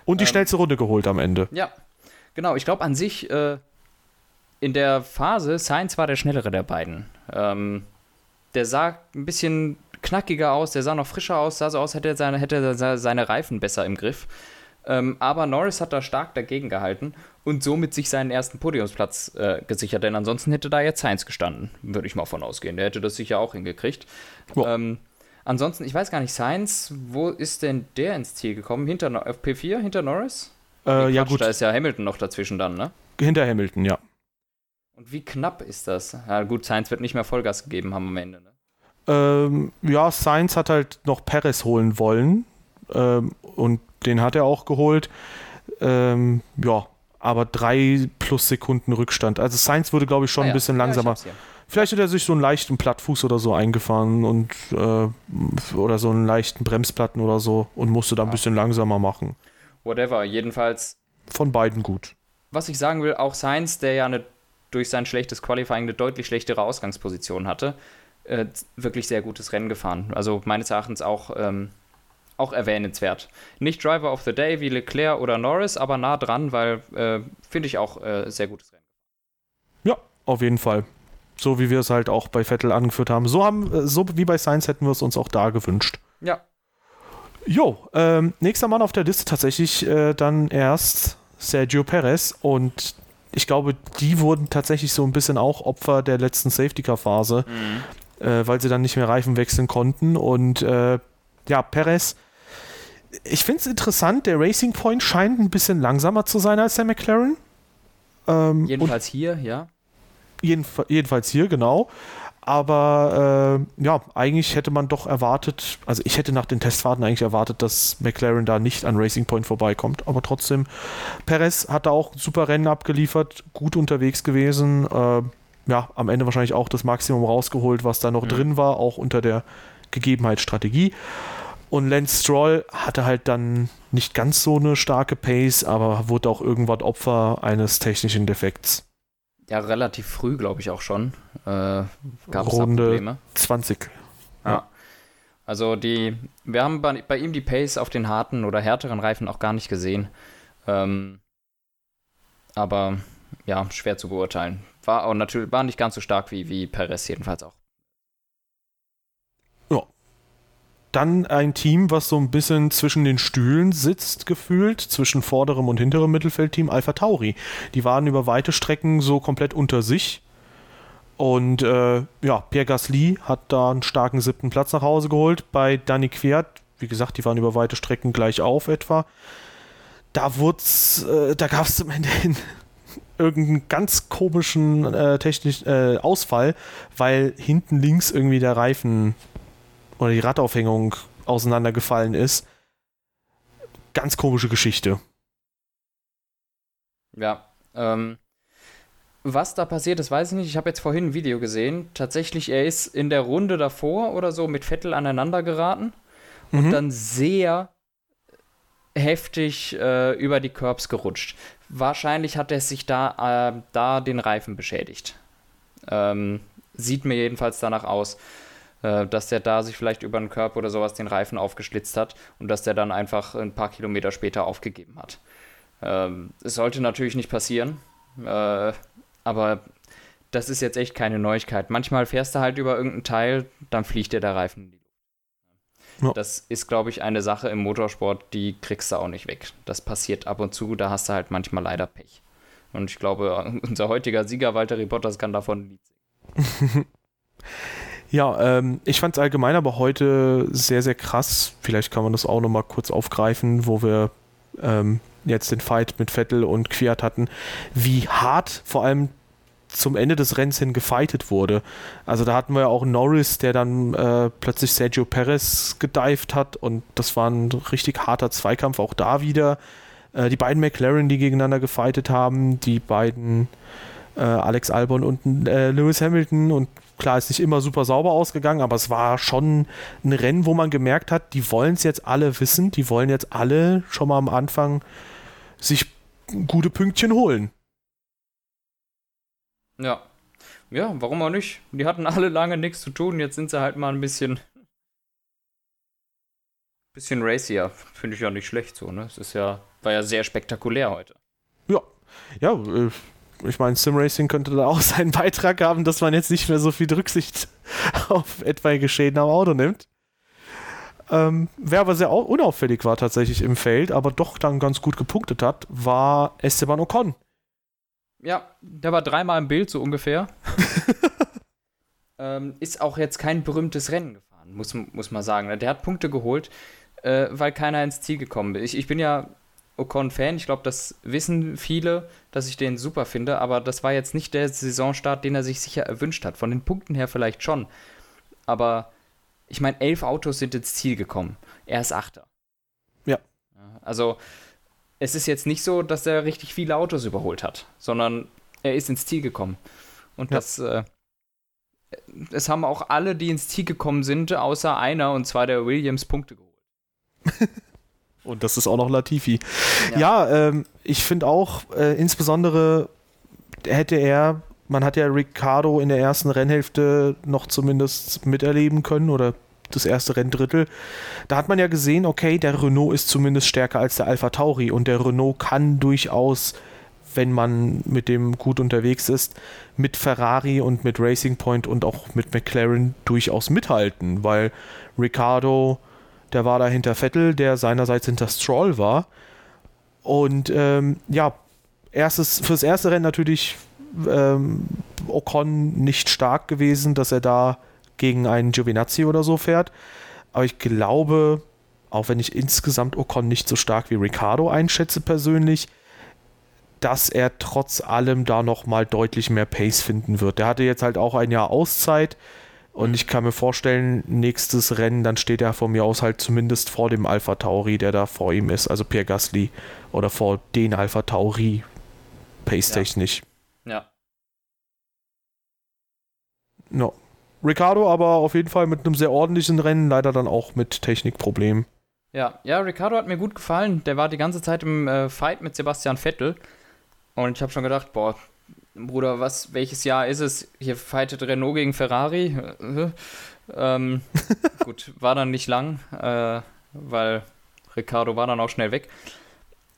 Und die Ähm, schnellste Runde geholt am Ende. Ja, genau. Ich glaube an sich, äh, in der Phase, Sainz war der schnellere der beiden. Ähm, der sah ein bisschen knackiger aus, der sah noch frischer aus, sah so aus, hätte er seine, hätte er se- seine Reifen besser im Griff. Ähm, aber Norris hat da stark dagegen gehalten und somit sich seinen ersten Podiumsplatz äh, gesichert, denn ansonsten hätte da jetzt Sainz gestanden, würde ich mal von ausgehen. Der hätte das sicher auch hingekriegt. Ja. Ähm, ansonsten, ich weiß gar nicht, Sainz, wo ist denn der ins Ziel gekommen? Hinter No- auf P4, hinter Norris? Äh, Nee, ja, gut, Da ist ja Hamilton noch dazwischen dann, ne? hinter Hamilton, ja. Und wie knapp ist das? Ja, gut, Sainz wird nicht mehr Vollgas gegeben haben am Ende, ne? Ähm, ja, Sainz hat halt noch Perez holen wollen. Ähm, und den hat er auch geholt. Ähm, ja, aber drei plus Sekunden Rückstand. Also Sainz wurde, glaube ich, schon Ah ja. ein bisschen Ja, langsamer. hier. Vielleicht hat er sich so einen leichten Plattfuß oder so eingefahren und äh, oder so einen leichten Bremsplatten oder so und musste da ein Ja. bisschen langsamer machen. Whatever, jedenfalls, Von beiden gut. was ich sagen will, auch Sainz, der ja eine, durch sein schlechtes Qualifying eine deutlich schlechtere Ausgangsposition hatte, äh, wirklich sehr gutes Rennen gefahren. Also meines Erachtens auch, ähm, auch erwähnenswert. Nicht Driver of the Day wie Leclerc oder Norris, aber nah dran, weil äh, finde ich auch äh, sehr gutes Rennen. Ja, auf jeden Fall. So wie wir es halt auch bei Vettel angeführt haben. So haben, äh, so wie bei Sainz hätten wir es uns auch da gewünscht. Ja, Jo, ähm, nächster Mann auf der Liste tatsächlich äh, dann erst Sergio Perez und ich glaube, die wurden tatsächlich so ein bisschen auch Opfer der letzten Safety-Car-Phase, äh, weil sie dann nicht mehr Reifen wechseln konnten und äh, ja, Perez, ich finde es interessant, der Racing Point scheint ein bisschen langsamer zu sein als der McLaren. Ähm, jedenfalls hier, ja. Jedenf jedenfalls hier, genau. Aber äh, ja, eigentlich hätte man doch erwartet, also ich hätte nach den Testfahrten eigentlich erwartet, dass McLaren da nicht an Racing Point vorbeikommt. Aber trotzdem, Perez hat da auch super Rennen abgeliefert, gut unterwegs gewesen. Äh, ja, am Ende wahrscheinlich auch das Maximum rausgeholt, was da noch Mhm. drin war, auch unter der Gegebenheitsstrategie. Und Lance Stroll hatte halt dann nicht ganz so eine starke Pace, aber wurde auch irgendwann Opfer eines technischen Defekts. Ja, relativ früh, glaube ich auch schon. Äh, Gab es Probleme. 20. Ja. Also die, wir haben bei, bei ihm die Pace auf den harten oder härteren Reifen auch gar nicht gesehen. Ähm, aber ja, schwer zu beurteilen. War auch natürlich, war nicht ganz so stark wie, wie Perez jedenfalls auch. Dann ein Team, was so ein bisschen zwischen den Stühlen sitzt, gefühlt, zwischen vorderem und hinterem Mittelfeldteam, Alpha Tauri. Die waren über weite Strecken so komplett unter sich. Und äh, ja, Pierre Gasly hat da einen starken siebten Platz nach Hause geholt. Bei Danny Quert, wie gesagt, die waren über weite Strecken gleich auf etwa. da wurd's, äh, da gab es zum Ende hin irgendeinen ganz komischen äh, technischen äh, Ausfall, weil hinten links irgendwie der Reifen oder die Radaufhängung auseinandergefallen ist. Ganz komische Geschichte. Ja, ähm, was da passiert ist, weiß ich nicht. Ich habe jetzt vorhin ein Video gesehen. Tatsächlich, er ist in der Runde davor oder so mit Vettel aneinander geraten und mhm. dann sehr heftig äh, über die Curbs gerutscht. Wahrscheinlich hat er sich da, äh, da den Reifen beschädigt. Ähm, sieht mir jedenfalls danach aus, äh, dass der da sich vielleicht über den Curb oder sowas den Reifen aufgeschlitzt hat und dass der dann einfach ein paar Kilometer später aufgegeben hat. Ähm, es sollte natürlich nicht passieren, äh, aber das ist jetzt echt keine Neuigkeit. Manchmal fährst du halt über irgendein Teil, dann fliegt dir der Reifen ja. Das ist, glaube ich, eine Sache im Motorsport, die kriegst du auch nicht weg. Das passiert ab und zu, da hast du halt manchmal leider Pech. Und ich glaube, unser heutiger Sieger Walter Bottas kann davon ein Lied singen. ja, ähm, ich fand es allgemein aber heute sehr, sehr krass. Vielleicht kann man das auch nochmal kurz aufgreifen, wo wir ähm, jetzt den Fight mit Vettel und Kwiat hatten, wie hart vor allem zum Ende des Rennens hin gefightet wurde. Also da hatten wir ja auch Norris, der dann äh, plötzlich Sergio Perez gedived hat und das war ein richtig harter Zweikampf auch da wieder. Äh, die beiden McLaren, die gegeneinander gefightet haben, die beiden äh, Alex Albon und äh, Lewis Hamilton und klar ist nicht immer super sauber ausgegangen, aber es war schon ein Rennen, wo man gemerkt hat, die wollen es jetzt alle wissen, die wollen jetzt alle schon mal am Anfang sich gute Pünktchen holen. Ja. Ja, warum auch nicht? Die hatten alle lange nichts zu tun, jetzt sind sie halt mal ein bisschen. bisschen racier. Finde ich ja nicht schlecht so, ne? Es ist ja, war ja sehr spektakulär heute. Ja, ja, äh, ich meine, Simracing könnte da auch seinen Beitrag haben, dass man jetzt nicht mehr so viel Rücksicht auf etwaige Schäden am Auto nimmt. Ähm, wer aber sehr unauffällig war tatsächlich im Feld, aber doch dann ganz gut gepunktet hat, war Esteban Ocon. Ja, der war dreimal im Bild, so ungefähr. ähm, ist auch jetzt kein berühmtes Rennen gefahren, muss, muss man sagen. Der hat Punkte geholt, äh, weil keiner ins Ziel gekommen ist. Ich, ich bin ja Ocon-Fan, ich glaube, das wissen viele, dass ich den super finde, aber das war jetzt nicht der Saisonstart, den er sich sicher erwünscht hat. Von den Punkten her vielleicht schon. Aber ich meine, elf Autos sind ins Ziel gekommen. Er ist Achter. Ja. Also, es ist jetzt nicht so, dass er richtig viele Autos überholt hat, sondern er ist ins Ziel gekommen. Und ja. das, äh, es haben auch alle, die ins Ziel gekommen sind, außer einer, und zwar der Williams, Punkte geholt. und das ist auch noch Latifi. Ja, ja ähm, ich finde auch, äh, insbesondere hätte er, man hat ja Ricardo in der ersten Rennhälfte noch zumindest miterleben können oder das erste Renndrittel, da hat man ja gesehen, okay, der Renault ist zumindest stärker als der Alpha Tauri. Und der Renault kann durchaus, wenn man mit dem gut unterwegs ist, mit Ferrari und mit Racing Point und auch mit McLaren durchaus mithalten, weil Ricardo, der war da hinter Vettel, der seinerseits hinter Stroll war. Und ähm, ja, erstes, fürs erste Rennen natürlich ähm, Ocon nicht stark gewesen, dass er da gegen einen Giovinazzi oder so fährt. Aber ich glaube, auch wenn ich insgesamt Ocon nicht so stark wie Ricardo einschätze persönlich, dass er trotz allem da nochmal deutlich mehr Pace finden wird. Der hatte jetzt halt auch ein Jahr Auszeit und ich kann mir vorstellen, nächstes Rennen, dann steht er von mir aus halt zumindest vor dem Alpha Tauri, der da vor ihm ist, also Pierre Gasly oder vor den Alpha Tauri, pace-technisch. Ja. ja. No. Ricardo aber auf jeden Fall mit einem sehr ordentlichen Rennen, leider dann auch mit Technikproblemen. Ja, ja, Ricardo hat mir gut gefallen. Der war die ganze Zeit im äh, Fight mit Sebastian Vettel. Und ich habe schon gedacht, boah, Bruder, was, welches Jahr ist es? Hier fightet Renault gegen Ferrari. ähm, gut, war dann nicht lang, äh, weil Ricardo war dann auch schnell weg.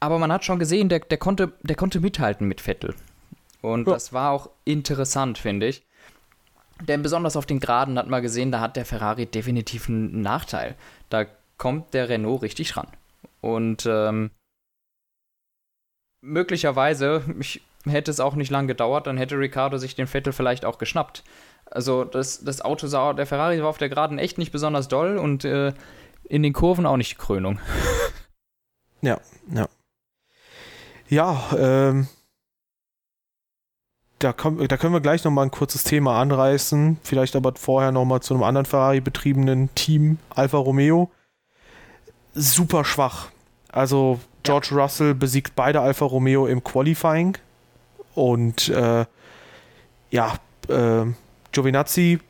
Aber man hat schon gesehen, der, der, konnte, der konnte mithalten mit Vettel. Und ja. das war auch interessant, finde ich. Denn besonders auf den Geraden hat man gesehen, da hat der Ferrari definitiv einen Nachteil. Da kommt der Renault richtig ran. Und ähm, möglicherweise, ich, hätte es auch nicht lang gedauert, dann hätte Ricardo sich den Vettel vielleicht auch geschnappt. Also das, das Auto sah, der Ferrari war auf der Geraden echt nicht besonders doll und äh, in den Kurven auch nicht die Krönung. Ja, ja. Ja, ähm, da, komm, da können wir gleich nochmal ein kurzes Thema anreißen. Vielleicht aber vorher nochmal zu einem anderen Ferrari-betriebenen Team, Alfa Romeo. Super schwach. Also George ja. Russell besiegt beide Alfa Romeo im Qualifying. Und äh, ja, äh, Giovinazzi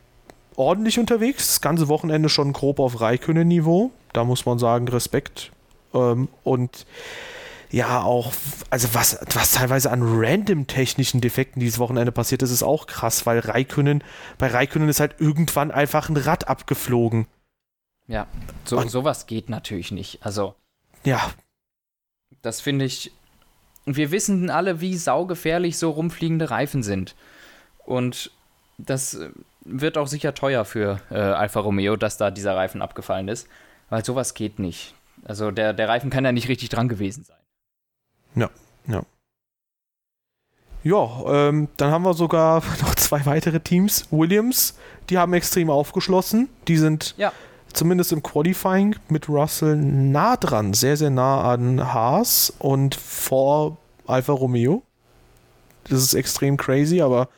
ordentlich unterwegs. Das ganze Wochenende schon grob auf Raikönnen-Niveau. Da muss man sagen, Respekt. Ähm, und ja, auch, also was, was teilweise an random technischen Defekten dieses Wochenende passiert ist, ist auch krass, weil Raikönnen, bei Raikönnen ist halt irgendwann einfach ein Rad abgeflogen. Ja, so, und, sowas geht natürlich nicht. Also. Ja. Das finde ich. Wir wissen alle, wie saugefährlich so rumfliegende Reifen sind. Und das äh, wird auch sicher teuer für äh, Alfa Romeo, dass da dieser Reifen abgefallen ist. Weil sowas geht nicht. Also der, der Reifen kann ja nicht richtig dran gewesen sein. Ja, ja. Ja, ähm, dann haben wir sogar noch zwei weitere Teams. Williams, die haben extrem aufgeschlossen. Die sind ja. Zumindest im Qualifying mit Russell nah dran, sehr, sehr nah an Haas und vor Alfa Romeo. Das ist extrem crazy, aber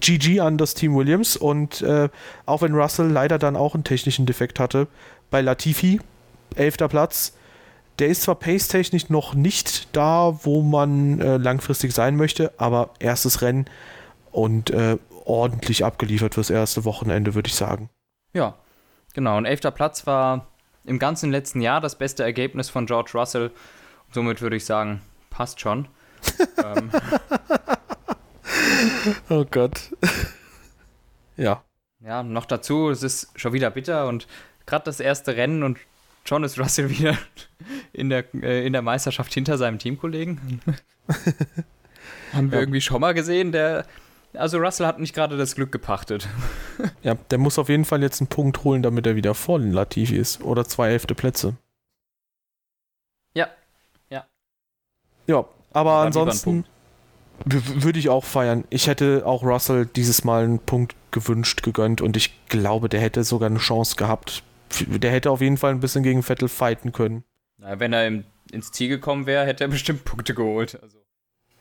GG an das Team Williams und äh, auch wenn Russell leider dann auch einen technischen Defekt hatte, bei Latifi, elfter Platz, der ist zwar pace-technisch noch nicht da, wo man äh, langfristig sein möchte, aber erstes Rennen und äh, ordentlich abgeliefert fürs erste Wochenende, würde ich sagen. Ja, genau. Und elfter Platz war im ganzen letzten Jahr das beste Ergebnis von George Russell. Somit würde ich sagen, passt schon. ähm. Oh Gott. ja. Ja, noch dazu, es ist schon wieder bitter und gerade das erste Rennen und John ist Russell wieder in der, äh, in der Meisterschaft hinter seinem Teamkollegen. Haben wir ja. irgendwie schon mal gesehen. Der, also Russell hat nicht gerade das Glück gepachtet. ja, der muss auf jeden Fall jetzt einen Punkt holen, damit er wieder voll in Latifi ist. Oder zwei elfte Plätze. Ja, ja. Ja, aber ansonsten würde ich auch feiern. Ich hätte auch Russell dieses Mal einen Punkt gewünscht, gegönnt und ich glaube, der hätte sogar eine Chance gehabt, der hätte auf jeden Fall ein bisschen gegen Vettel fighten können. Na, wenn er im, ins Ziel gekommen wäre, hätte er bestimmt Punkte geholt. Also.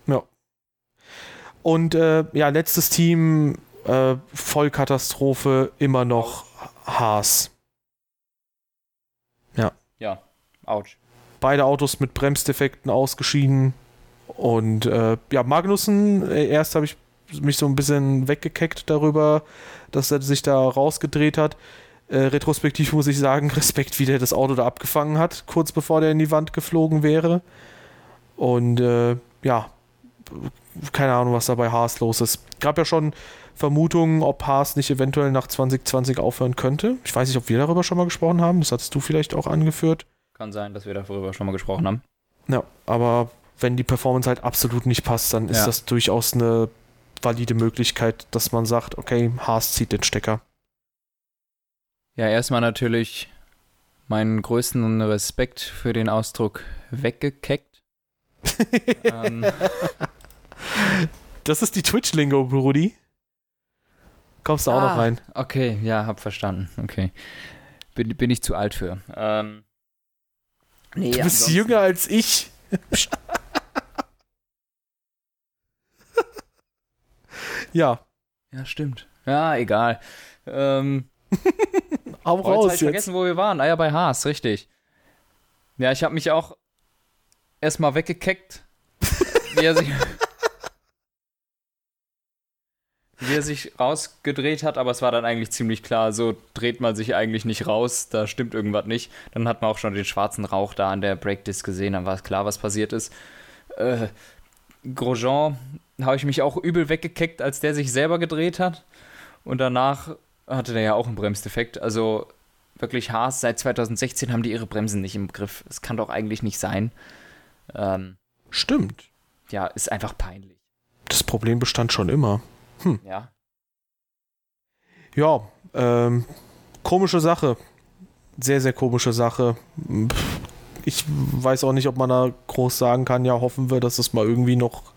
Ja. Und äh, ja, letztes Team, äh, Vollkatastrophe, immer noch Haas. Ja. Ja, ouch. Beide Autos mit Bremsdefekten ausgeschieden. Und äh, ja, Magnussen, äh, erst habe ich mich so ein bisschen weggekeckt darüber, dass er sich da rausgedreht hat. Äh, retrospektiv muss ich sagen, Respekt, wie der das Auto da abgefangen hat, kurz bevor der in die Wand geflogen wäre. Und äh, ja, keine Ahnung, was da bei Haas los ist. Gab ja schon Vermutungen, ob Haas nicht eventuell nach 2020 aufhören könnte. Ich weiß nicht, ob wir darüber schon mal gesprochen haben. Das hattest du vielleicht auch angeführt. Kann sein, dass wir darüber schon mal gesprochen haben. Ja, aber wenn die Performance halt absolut nicht passt, dann ist ja. das durchaus eine valide Möglichkeit, dass man sagt, okay, Haas zieht den Stecker. Ja, erstmal natürlich meinen größten Respekt für den Ausdruck weggekeckt. ähm. Das ist die Twitch-Lingo, Brudi. Kommst du ah, auch noch ah, rein? Okay, ja, hab verstanden. Okay. Bin, bin ich zu alt für. Ähm, nee, du bist jünger als ich. ja. Ja, stimmt. Ja, egal. Ähm, Hau raus jetzt. Ich vergessen, wo wir waren. Ah ja, bei Haas, richtig. Ja, ich habe mich auch erstmal weggekeckt, wie er sich wie er sich rausgedreht hat, aber es war dann eigentlich ziemlich klar, so dreht man sich eigentlich nicht raus, da stimmt irgendwas nicht. Dann hat man auch schon den schwarzen Rauch da an der Breakdisc gesehen, dann war es klar, was passiert ist. Äh, Grosjean habe ich mich auch übel weggekeckt, als der sich selber gedreht hat. Und danach hatte der ja auch einen Bremsdefekt. Also wirklich Haas, seit 2016 haben die ihre Bremsen nicht im Griff. Das kann doch eigentlich nicht sein. Ähm, Stimmt. Ja, ist einfach peinlich. Das Problem bestand schon immer. Hm. Ja. Ja, ähm, komische Sache. Sehr, sehr komische Sache. Ich weiß auch nicht, ob man da groß sagen kann, ja, hoffen wir, dass es mal irgendwie noch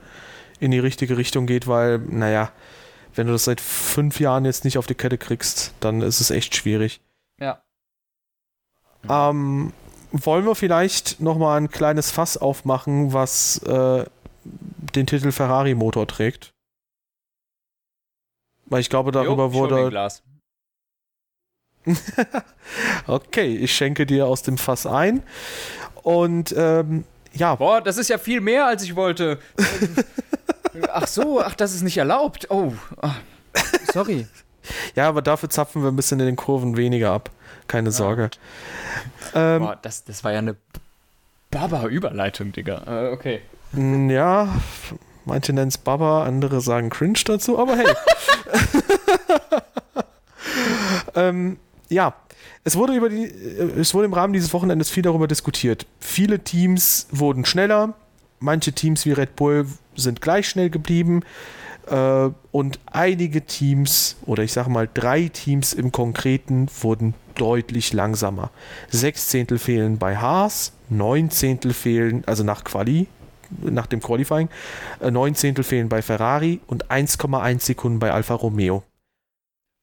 in die richtige Richtung geht, weil, naja, wenn du das seit fünf Jahren jetzt nicht auf die Kette kriegst, dann ist es echt schwierig. Ja. Ähm, wollen wir vielleicht nochmal ein kleines Fass aufmachen, was äh, den Titel Ferrari-Motor trägt? Weil ich glaube, darüber Jo, wurde. Glas. okay, ich schenke dir aus dem Fass ein. Und ähm, ja, Boah, das ist ja viel mehr, als ich wollte. ach so, ach, das ist nicht erlaubt. Oh, ah, sorry. ja, aber dafür zapfen wir ein bisschen in den Kurven weniger ab. Keine Sorge. Ähm, Boah, das, das war ja eine Baba-Überleitung, Digga. Äh, okay. ja, manche nennen es Baba, andere sagen Cringe dazu, aber hey. ähm, ja, es wurde über die, äh, es wurde im Rahmen dieses Wochenendes viel darüber diskutiert. Viele Teams wurden schneller, manche Teams wie Red Bull sind gleich schnell geblieben äh, und einige Teams oder ich sage mal drei Teams im Konkreten wurden deutlich langsamer. Sechs Zehntel fehlen bei Haas, neun Zehntel fehlen, also nach Quali, nach dem Qualifying, äh, neun Zehntel fehlen bei Ferrari und 1,1 Sekunden bei Alfa Romeo.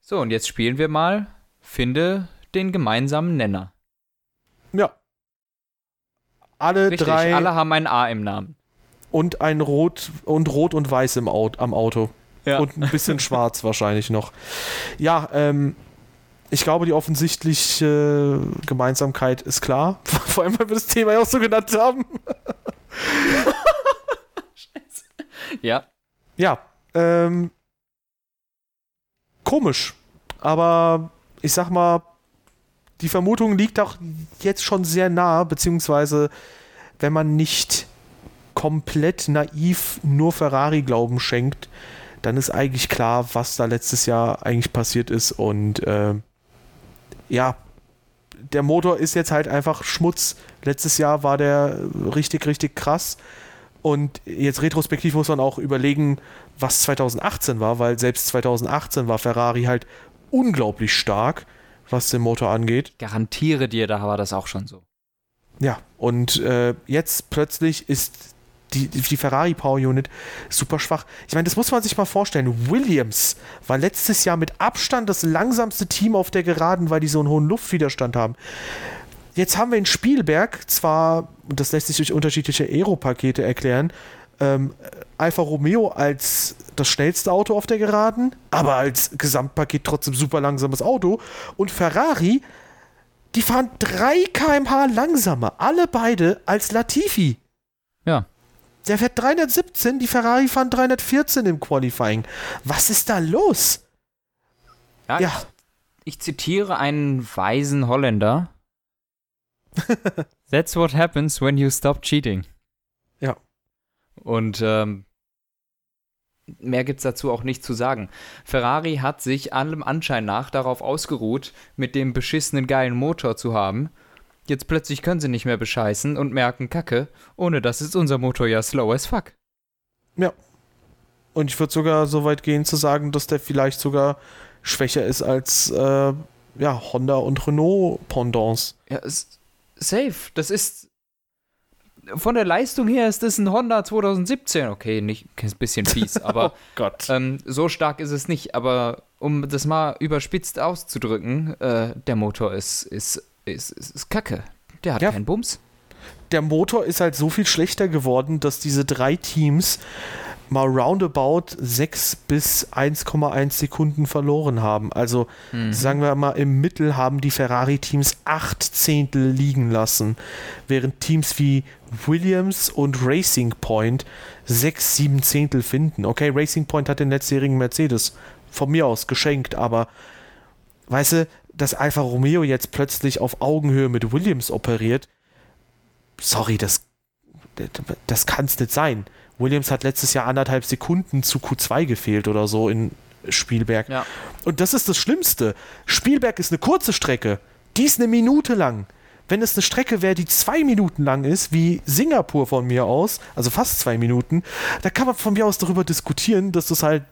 So, und jetzt spielen wir mal Finde den gemeinsamen Nenner. Ja. Alle Richtig, drei alle haben ein A im Namen. und ein Rot und Rot und Weiß im Auto, am Auto. Ja. Und ein bisschen schwarz wahrscheinlich noch. Ja, ähm, ich glaube, die offensichtliche Gemeinsamkeit ist klar. Vor allem, weil wir das Thema ja auch so genannt haben. Ja. Ja, ähm, komisch. Aber ich sag mal, die Vermutung liegt auch jetzt schon sehr nah, beziehungsweise wenn man nicht komplett naiv nur Ferrari-Glauben schenkt, dann ist eigentlich klar, was da letztes Jahr eigentlich passiert ist. Und äh, ja, der Motor ist jetzt halt einfach Schmutz. Letztes Jahr war der richtig, richtig krass. Und jetzt retrospektiv muss man auch überlegen, was 2018 war, weil selbst 2018 war Ferrari halt unglaublich stark, was den Motor angeht. Garantiere dir, da war das auch schon so. Ja, und äh, jetzt plötzlich ist die, die Ferrari Power Unit super schwach. Ich meine, das muss man sich mal vorstellen. Williams war letztes Jahr mit Abstand das langsamste Team auf der Geraden, weil die so einen hohen Luftwiderstand haben. Jetzt haben wir in Spielberg zwar, und das lässt sich durch unterschiedliche Aero-Pakete erklären, ähm, Alfa Romeo als das schnellste Auto auf der Geraden, aber als Gesamtpaket trotzdem super langsames Auto. Und Ferrari, die fahren 3 km/h langsamer, alle beide als Latifi. Ja. Der fährt 317, die Ferrari fahren 314 im Qualifying. Was ist da los? Ja, Ja. Ich, ich zitiere einen weisen Holländer. That's what happens when you stop cheating. Ja. Und ähm, mehr gibt's dazu auch nicht zu sagen. Ferrari hat sich allem Anschein nach darauf ausgeruht, mit dem beschissenen geilen Motor zu haben. Jetzt plötzlich können sie nicht mehr bescheißen und merken, Kacke, ohne das ist unser Motor ja slow as fuck. Ja. Und ich würde sogar so weit gehen zu sagen, dass der vielleicht sogar schwächer ist als äh, ja, Honda und Renault Pendants. Ja, ist safe. Das ist. Von der Leistung her ist das ein Honda 2017. Okay, nicht ein bisschen fies, aber Gott. ähm, so stark ist es nicht. Aber um das mal überspitzt auszudrücken, äh, der Motor ist, ist, ist, ist, ist kacke. Der hat Ja. keinen Bums. der Motor ist halt so viel schlechter geworden, dass diese drei Teams mal roundabout 6 bis 1,1 Sekunden verloren haben. Also sagen wir mal, im Mittel haben die Ferrari-Teams 8 Zehntel liegen lassen, während Teams wie Williams und Racing Point 6, 7 Zehntel finden. Okay, Racing Point hat den letztjährigen Mercedes von mir aus geschenkt, aber weißt du, dass Alfa Romeo jetzt plötzlich auf Augenhöhe mit Williams operiert, sorry, das, das kann es nicht sein. Williams hat letztes Jahr anderthalb Sekunden zu Q2 gefehlt oder so in Spielberg. Ja. Und das ist das Schlimmste. Spielberg ist eine kurze Strecke. Die ist eine Minute lang. Wenn es eine Strecke wäre, die zwei Minuten lang ist, wie Singapur von mir aus, also fast zwei Minuten, da kann man von mir aus darüber diskutieren, dass das halt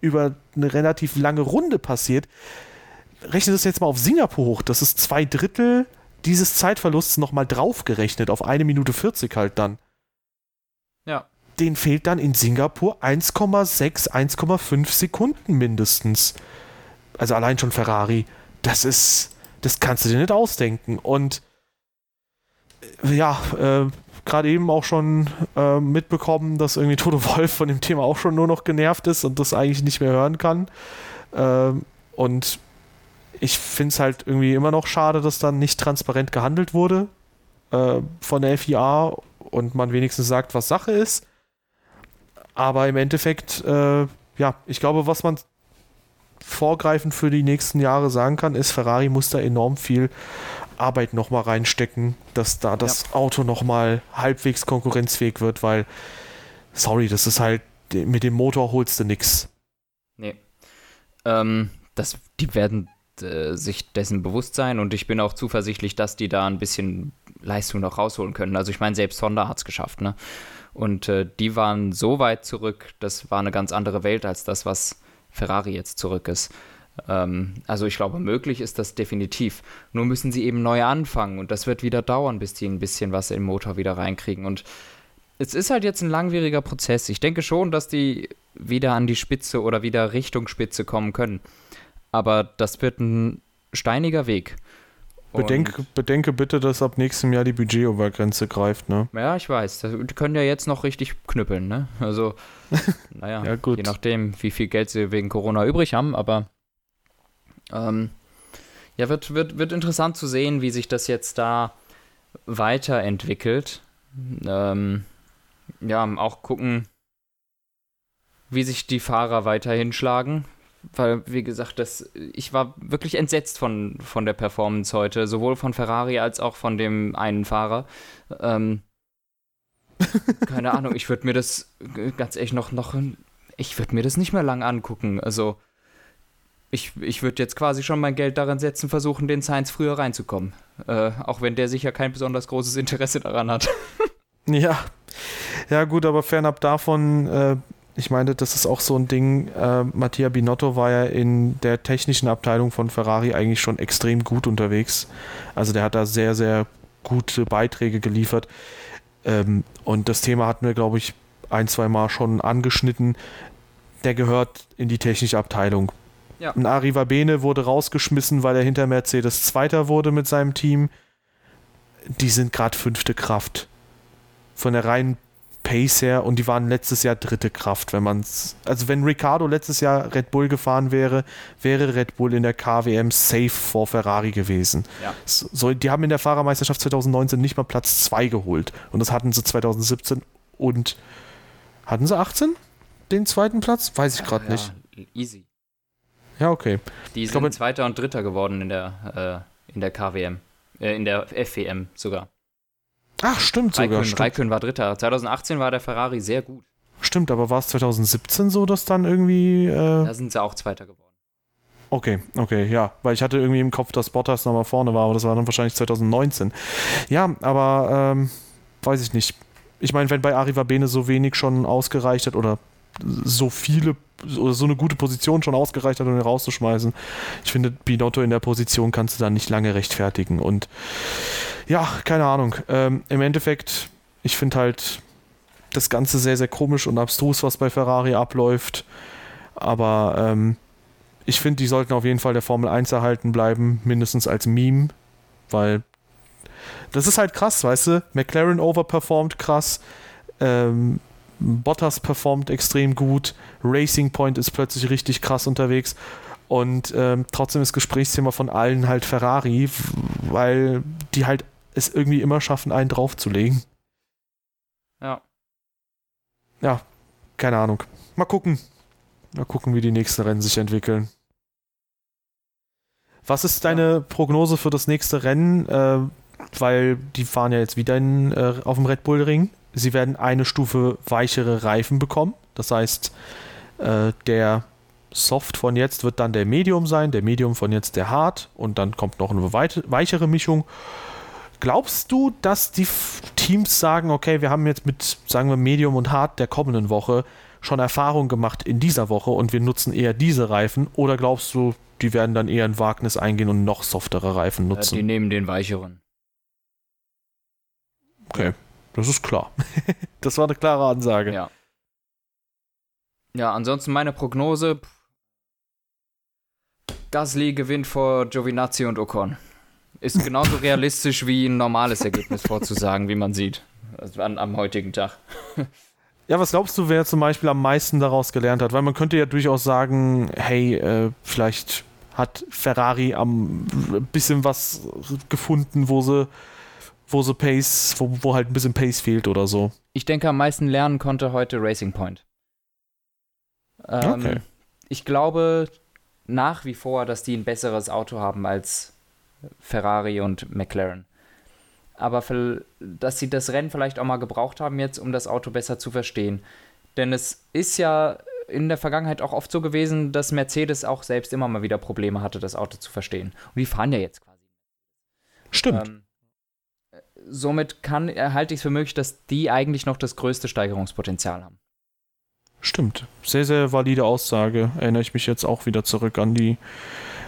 über eine relativ lange Runde passiert. Rechne das jetzt mal auf Singapur hoch. Das ist zwei Drittel dieses Zeitverlusts nochmal draufgerechnet, auf eine Minute 40 halt dann. Ja. Den fehlt dann in Singapur 1,6, 1,5 Sekunden mindestens. Also allein schon Ferrari. Das ist, das kannst du dir nicht ausdenken. Und ja, äh, gerade eben auch schon äh, mitbekommen, dass irgendwie Toto Wolf von dem Thema auch schon nur noch genervt ist und das eigentlich nicht mehr hören kann. Ähm, und ich finde es halt irgendwie immer noch schade, dass dann nicht transparent gehandelt wurde äh, von der FIA und man wenigstens sagt, was Sache ist. Aber im Endeffekt, äh, ja, ich glaube, was man vorgreifend für die nächsten Jahre sagen kann, ist, Ferrari muss da enorm viel Arbeit nochmal reinstecken, dass da das ja. Auto nochmal halbwegs konkurrenzfähig wird, weil, sorry, das ist halt, mit dem Motor holst du nix. Nee. Ähm, das, die werden äh, sich dessen bewusst sein und ich bin auch zuversichtlich, dass die da ein bisschen Leistung noch rausholen können. Also ich meine, selbst Honda hat es geschafft, ne? Und äh, die waren so weit zurück, das war eine ganz andere Welt als das, was Ferrari jetzt zurück ist. Ähm, also ich glaube, möglich ist das definitiv. Nur müssen sie eben neu anfangen und das wird wieder dauern, bis die ein bisschen was im Motor wieder reinkriegen. Und es ist halt jetzt ein langwieriger Prozess. Ich denke schon, dass die wieder an die Spitze oder wieder Richtung Spitze kommen können. Aber das wird ein steiniger Weg. Bedenke, bedenke bitte, dass ab nächstem Jahr die Budgetobergrenze greift, ne? Ja, ich weiß. Die können ja jetzt noch richtig knüppeln, ne? Also, naja, ja, je nachdem, wie viel Geld sie wegen Corona übrig haben, aber ähm, ja, wird, wird, wird interessant zu sehen, wie sich das jetzt da weiterentwickelt. Ähm, ja, auch gucken, wie sich die Fahrer weiterhin schlagen. Weil, wie gesagt, das, ich war wirklich entsetzt von, von der Performance heute, sowohl von Ferrari als auch von dem einen Fahrer. Ähm, keine Ahnung, ich würde mir das ganz ehrlich noch, noch ich würde mir das nicht mehr lang angucken. Also, ich, ich würde jetzt quasi schon mein Geld daran setzen, versuchen, den Science früher reinzukommen. Äh, auch wenn der sicher kein besonders großes Interesse daran hat. ja. Ja, gut, aber fernab davon, äh, ich meine, das ist auch so ein Ding. Äh, Mattia Binotto war ja in der technischen Abteilung von Ferrari eigentlich schon extrem gut unterwegs. Also der hat da sehr, sehr gute Beiträge geliefert. Ähm, und das Thema hatten wir, glaube ich, ein, zwei Mal schon angeschnitten. Der gehört in die technische Abteilung. Ja. Ein Arriva Bene wurde rausgeschmissen, weil er hinter Mercedes Zweiter wurde mit seinem Team. Die sind gerade fünfte Kraft. Von der reinen Pace her und die waren letztes Jahr dritte Kraft, wenn man es. Also wenn Ricardo letztes Jahr Red Bull gefahren wäre, wäre Red Bull in der KWM safe vor Ferrari gewesen. Ja. So, die haben in der Fahrermeisterschaft 2019 nicht mal Platz 2 geholt. Und das hatten sie 2017 und hatten sie 18? Den zweiten Platz? Weiß ich gerade ja, nicht. Easy. Ja, okay. Die sind glaube, Zweiter und Dritter geworden in der, äh, in der KWM. Äh, in der FWM sogar. Ach, stimmt Raikön, sogar. Stimmt. Raikön war Dritter. 2018 war der Ferrari sehr gut. Stimmt, aber war es 2017 so, dass dann irgendwie. Äh da sind sie auch Zweiter geworden. Okay, okay, ja, weil ich hatte irgendwie im Kopf, dass Bottas nochmal vorne war, aber das war dann wahrscheinlich 2019. Ja, aber ähm, weiß ich nicht. Ich meine, wenn bei Arriva Bene so wenig schon ausgereicht hat oder so viele oder so eine gute Position schon ausgereicht hat, um ihn rauszuschmeißen. Ich finde, Binotto in der Position kannst du dann nicht lange rechtfertigen. Und ja, keine Ahnung. Ähm, Im Endeffekt, ich finde halt das Ganze sehr, sehr komisch und abstrus, was bei Ferrari abläuft. Aber ähm, ich finde, die sollten auf jeden Fall der Formel 1 erhalten bleiben, mindestens als Meme, weil das ist halt krass, weißt du? McLaren overperformt krass. Ähm, Bottas performt extrem gut, Racing Point ist plötzlich richtig krass unterwegs und ähm, trotzdem ist Gesprächsthema von allen halt Ferrari, weil die halt es irgendwie immer schaffen, einen draufzulegen. Ja. Ja, keine Ahnung. Mal gucken. Mal gucken, wie die nächsten Rennen sich entwickeln. Was ist deine ja. Prognose für das nächste Rennen? Äh, weil die fahren ja jetzt wieder in, äh, auf dem Red Bull Ring sie werden eine Stufe weichere Reifen bekommen. Das heißt, äh, der Soft von jetzt wird dann der Medium sein, der Medium von jetzt der Hard und dann kommt noch eine weichere Mischung. Glaubst du, dass die Teams sagen, okay, wir haben jetzt mit, sagen wir, Medium und Hard der kommenden Woche schon Erfahrung gemacht in dieser Woche und wir nutzen eher diese Reifen? Oder glaubst du, die werden dann eher ein Wagnis eingehen und noch softere Reifen nutzen? Ja, die nehmen den weicheren. Okay. Das ist klar. das war eine klare Ansage. Ja. Ja, ansonsten meine Prognose. Gasly gewinnt vor Giovinazzi und Ocon. Ist genauso realistisch wie ein normales Ergebnis vorzusagen, wie man sieht. Also an, am heutigen Tag. Ja, was glaubst du, wer zum Beispiel am meisten daraus gelernt hat? Weil man könnte ja durchaus sagen, hey, äh, vielleicht hat Ferrari am bisschen was gefunden, wo sie, wo sie Pace, wo, wo halt ein bisschen Pace fehlt oder so. Ich denke, am meisten lernen konnte heute Racing Point. Ähm, Okay. Ich glaube nach wie vor, dass die ein besseres Auto haben als Ferrari und McLaren. Aber dass sie das Rennen vielleicht auch mal gebraucht haben jetzt, um das Auto besser zu verstehen. Denn es ist ja in der Vergangenheit auch oft so gewesen, dass Mercedes auch selbst immer mal wieder Probleme hatte, das Auto zu verstehen. Und die fahren ja jetzt quasi. Stimmt. Ähm, somit kann, äh, halte ich es für möglich, dass die eigentlich noch das größte Steigerungspotenzial haben. Stimmt. Sehr, sehr valide Aussage. Erinnere ich mich jetzt auch wieder zurück an die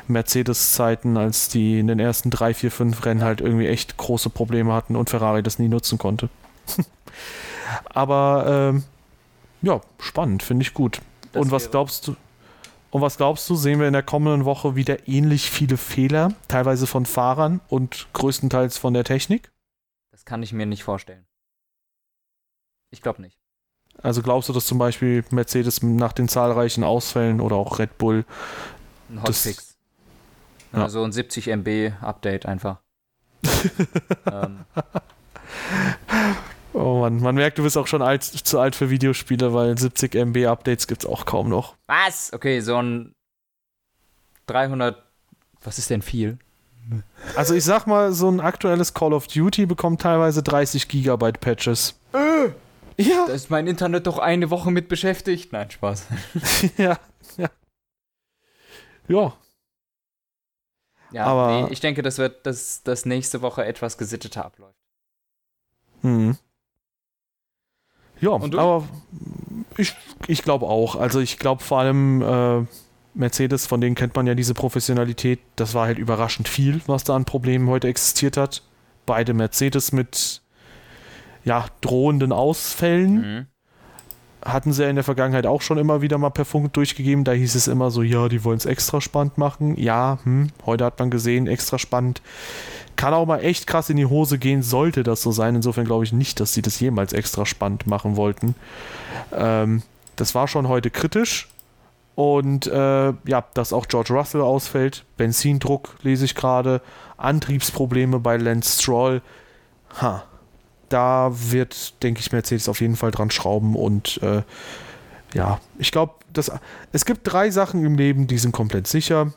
Mercedes-Zeiten, als die in den ersten drei, vier, fünf Rennen halt irgendwie echt große Probleme hatten und Ferrari das nie nutzen konnte. Aber ähm, ja, spannend, finde ich gut. Das und was glaubst du? Und was glaubst du, sehen wir in der kommenden Woche wieder ähnlich viele Fehler, teilweise von Fahrern und größtenteils von der Technik? Das kann ich mir nicht vorstellen. Ich glaube nicht. Also glaubst du, dass zum Beispiel Mercedes nach den zahlreichen Ausfällen oder auch Red Bull Ein Das- Hotfix. Ja. Also ein 70 MB Update einfach. ähm, Oh Mann, man merkt, du bist auch schon alt, zu alt für Videospiele, weil 70 MB Updates gibt's auch kaum noch. was? Okay, so ein 300. Was ist denn viel? Also ich sag mal, so ein aktuelles Call of Duty bekommt teilweise 30 Gigabyte Patches. Ja, Da ist mein Internet doch eine Woche mit beschäftigt. Nein, Spaß. ja, ja. Ja, Ja, Aber- nee, ich denke, das wird das, das nächste Woche etwas gesitteter abläuft. hm. Ja, aber ich, ich glaube auch. Also ich glaube vor allem äh, Mercedes, von denen kennt man ja diese Professionalität. Das war halt überraschend viel, was da an Problemen heute existiert hat. Beide Mercedes mit ja, drohenden Ausfällen. Mhm. Hatten sie ja in der Vergangenheit auch schon immer wieder mal per Funk durchgegeben. Da hieß es immer so, ja, die wollen es extra spannend machen. Ja, hm, heute hat man gesehen, extra spannend. Kann auch mal echt krass in die Hose gehen, sollte das so sein. Insofern glaube ich nicht, dass sie das jemals extra spannend machen wollten. Ähm, das war schon heute kritisch. Und äh, ja, dass auch George Russell ausfällt. Benzindruck lese ich gerade. Antriebsprobleme bei Lance Stroll. Ha, da wird, denke ich, Mercedes auf jeden Fall dran schrauben und äh, ja, ich glaube, es gibt drei Sachen im Leben, die sind komplett sicher.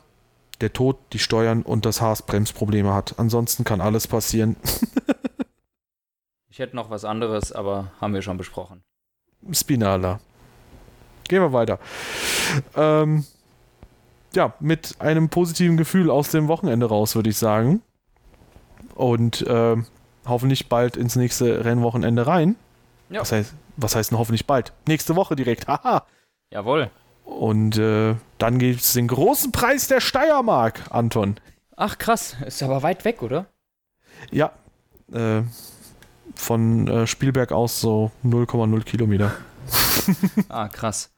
Der Tod, die Steuern und das Haas Bremsprobleme hat. Ansonsten kann alles passieren. Ich hätte noch was anderes, aber haben wir schon besprochen. Spinala. Gehen wir weiter. Ähm, ja, mit einem positiven Gefühl aus dem Wochenende raus, würde ich sagen. Und ähm, hoffentlich bald ins nächste Rennwochenende rein. Ja. Was, heißt, was heißt denn hoffentlich bald? Nächste Woche direkt. Haha. Jawohl. Und äh, dann gibt es den großen Preis der Steiermark, Anton. Ach krass, ist aber weit weg, oder? Ja. Äh, von äh, Spielberg aus so 0,0 Kilometer. Ah, krass.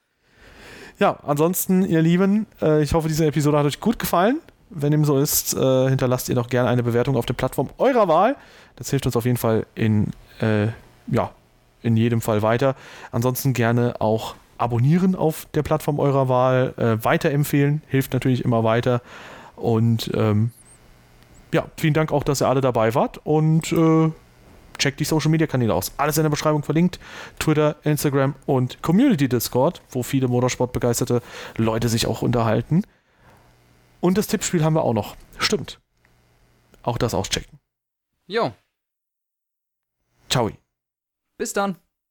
Ja, ansonsten, ihr Lieben, äh, ich hoffe, diese Episode hat euch gut gefallen. Wenn dem so ist, äh, hinterlasst ihr doch gerne eine Bewertung auf der Plattform eurer Wahl. Das hilft uns auf jeden Fall in, äh, ja, in jedem Fall weiter. Ansonsten gerne auch abonnieren auf der Plattform eurer Wahl, äh, weiterempfehlen, hilft natürlich immer weiter. Und ähm, ja, vielen Dank auch, dass ihr alle dabei wart und äh, checkt die Social Media Kanäle aus. Alles in der Beschreibung verlinkt. Twitter, Instagram und Community Discord, wo viele Motorsportbegeisterte Leute sich auch unterhalten. Und das Tippspiel haben wir auch noch. Stimmt. Auch das auschecken. Jo, Ciao. bis dann.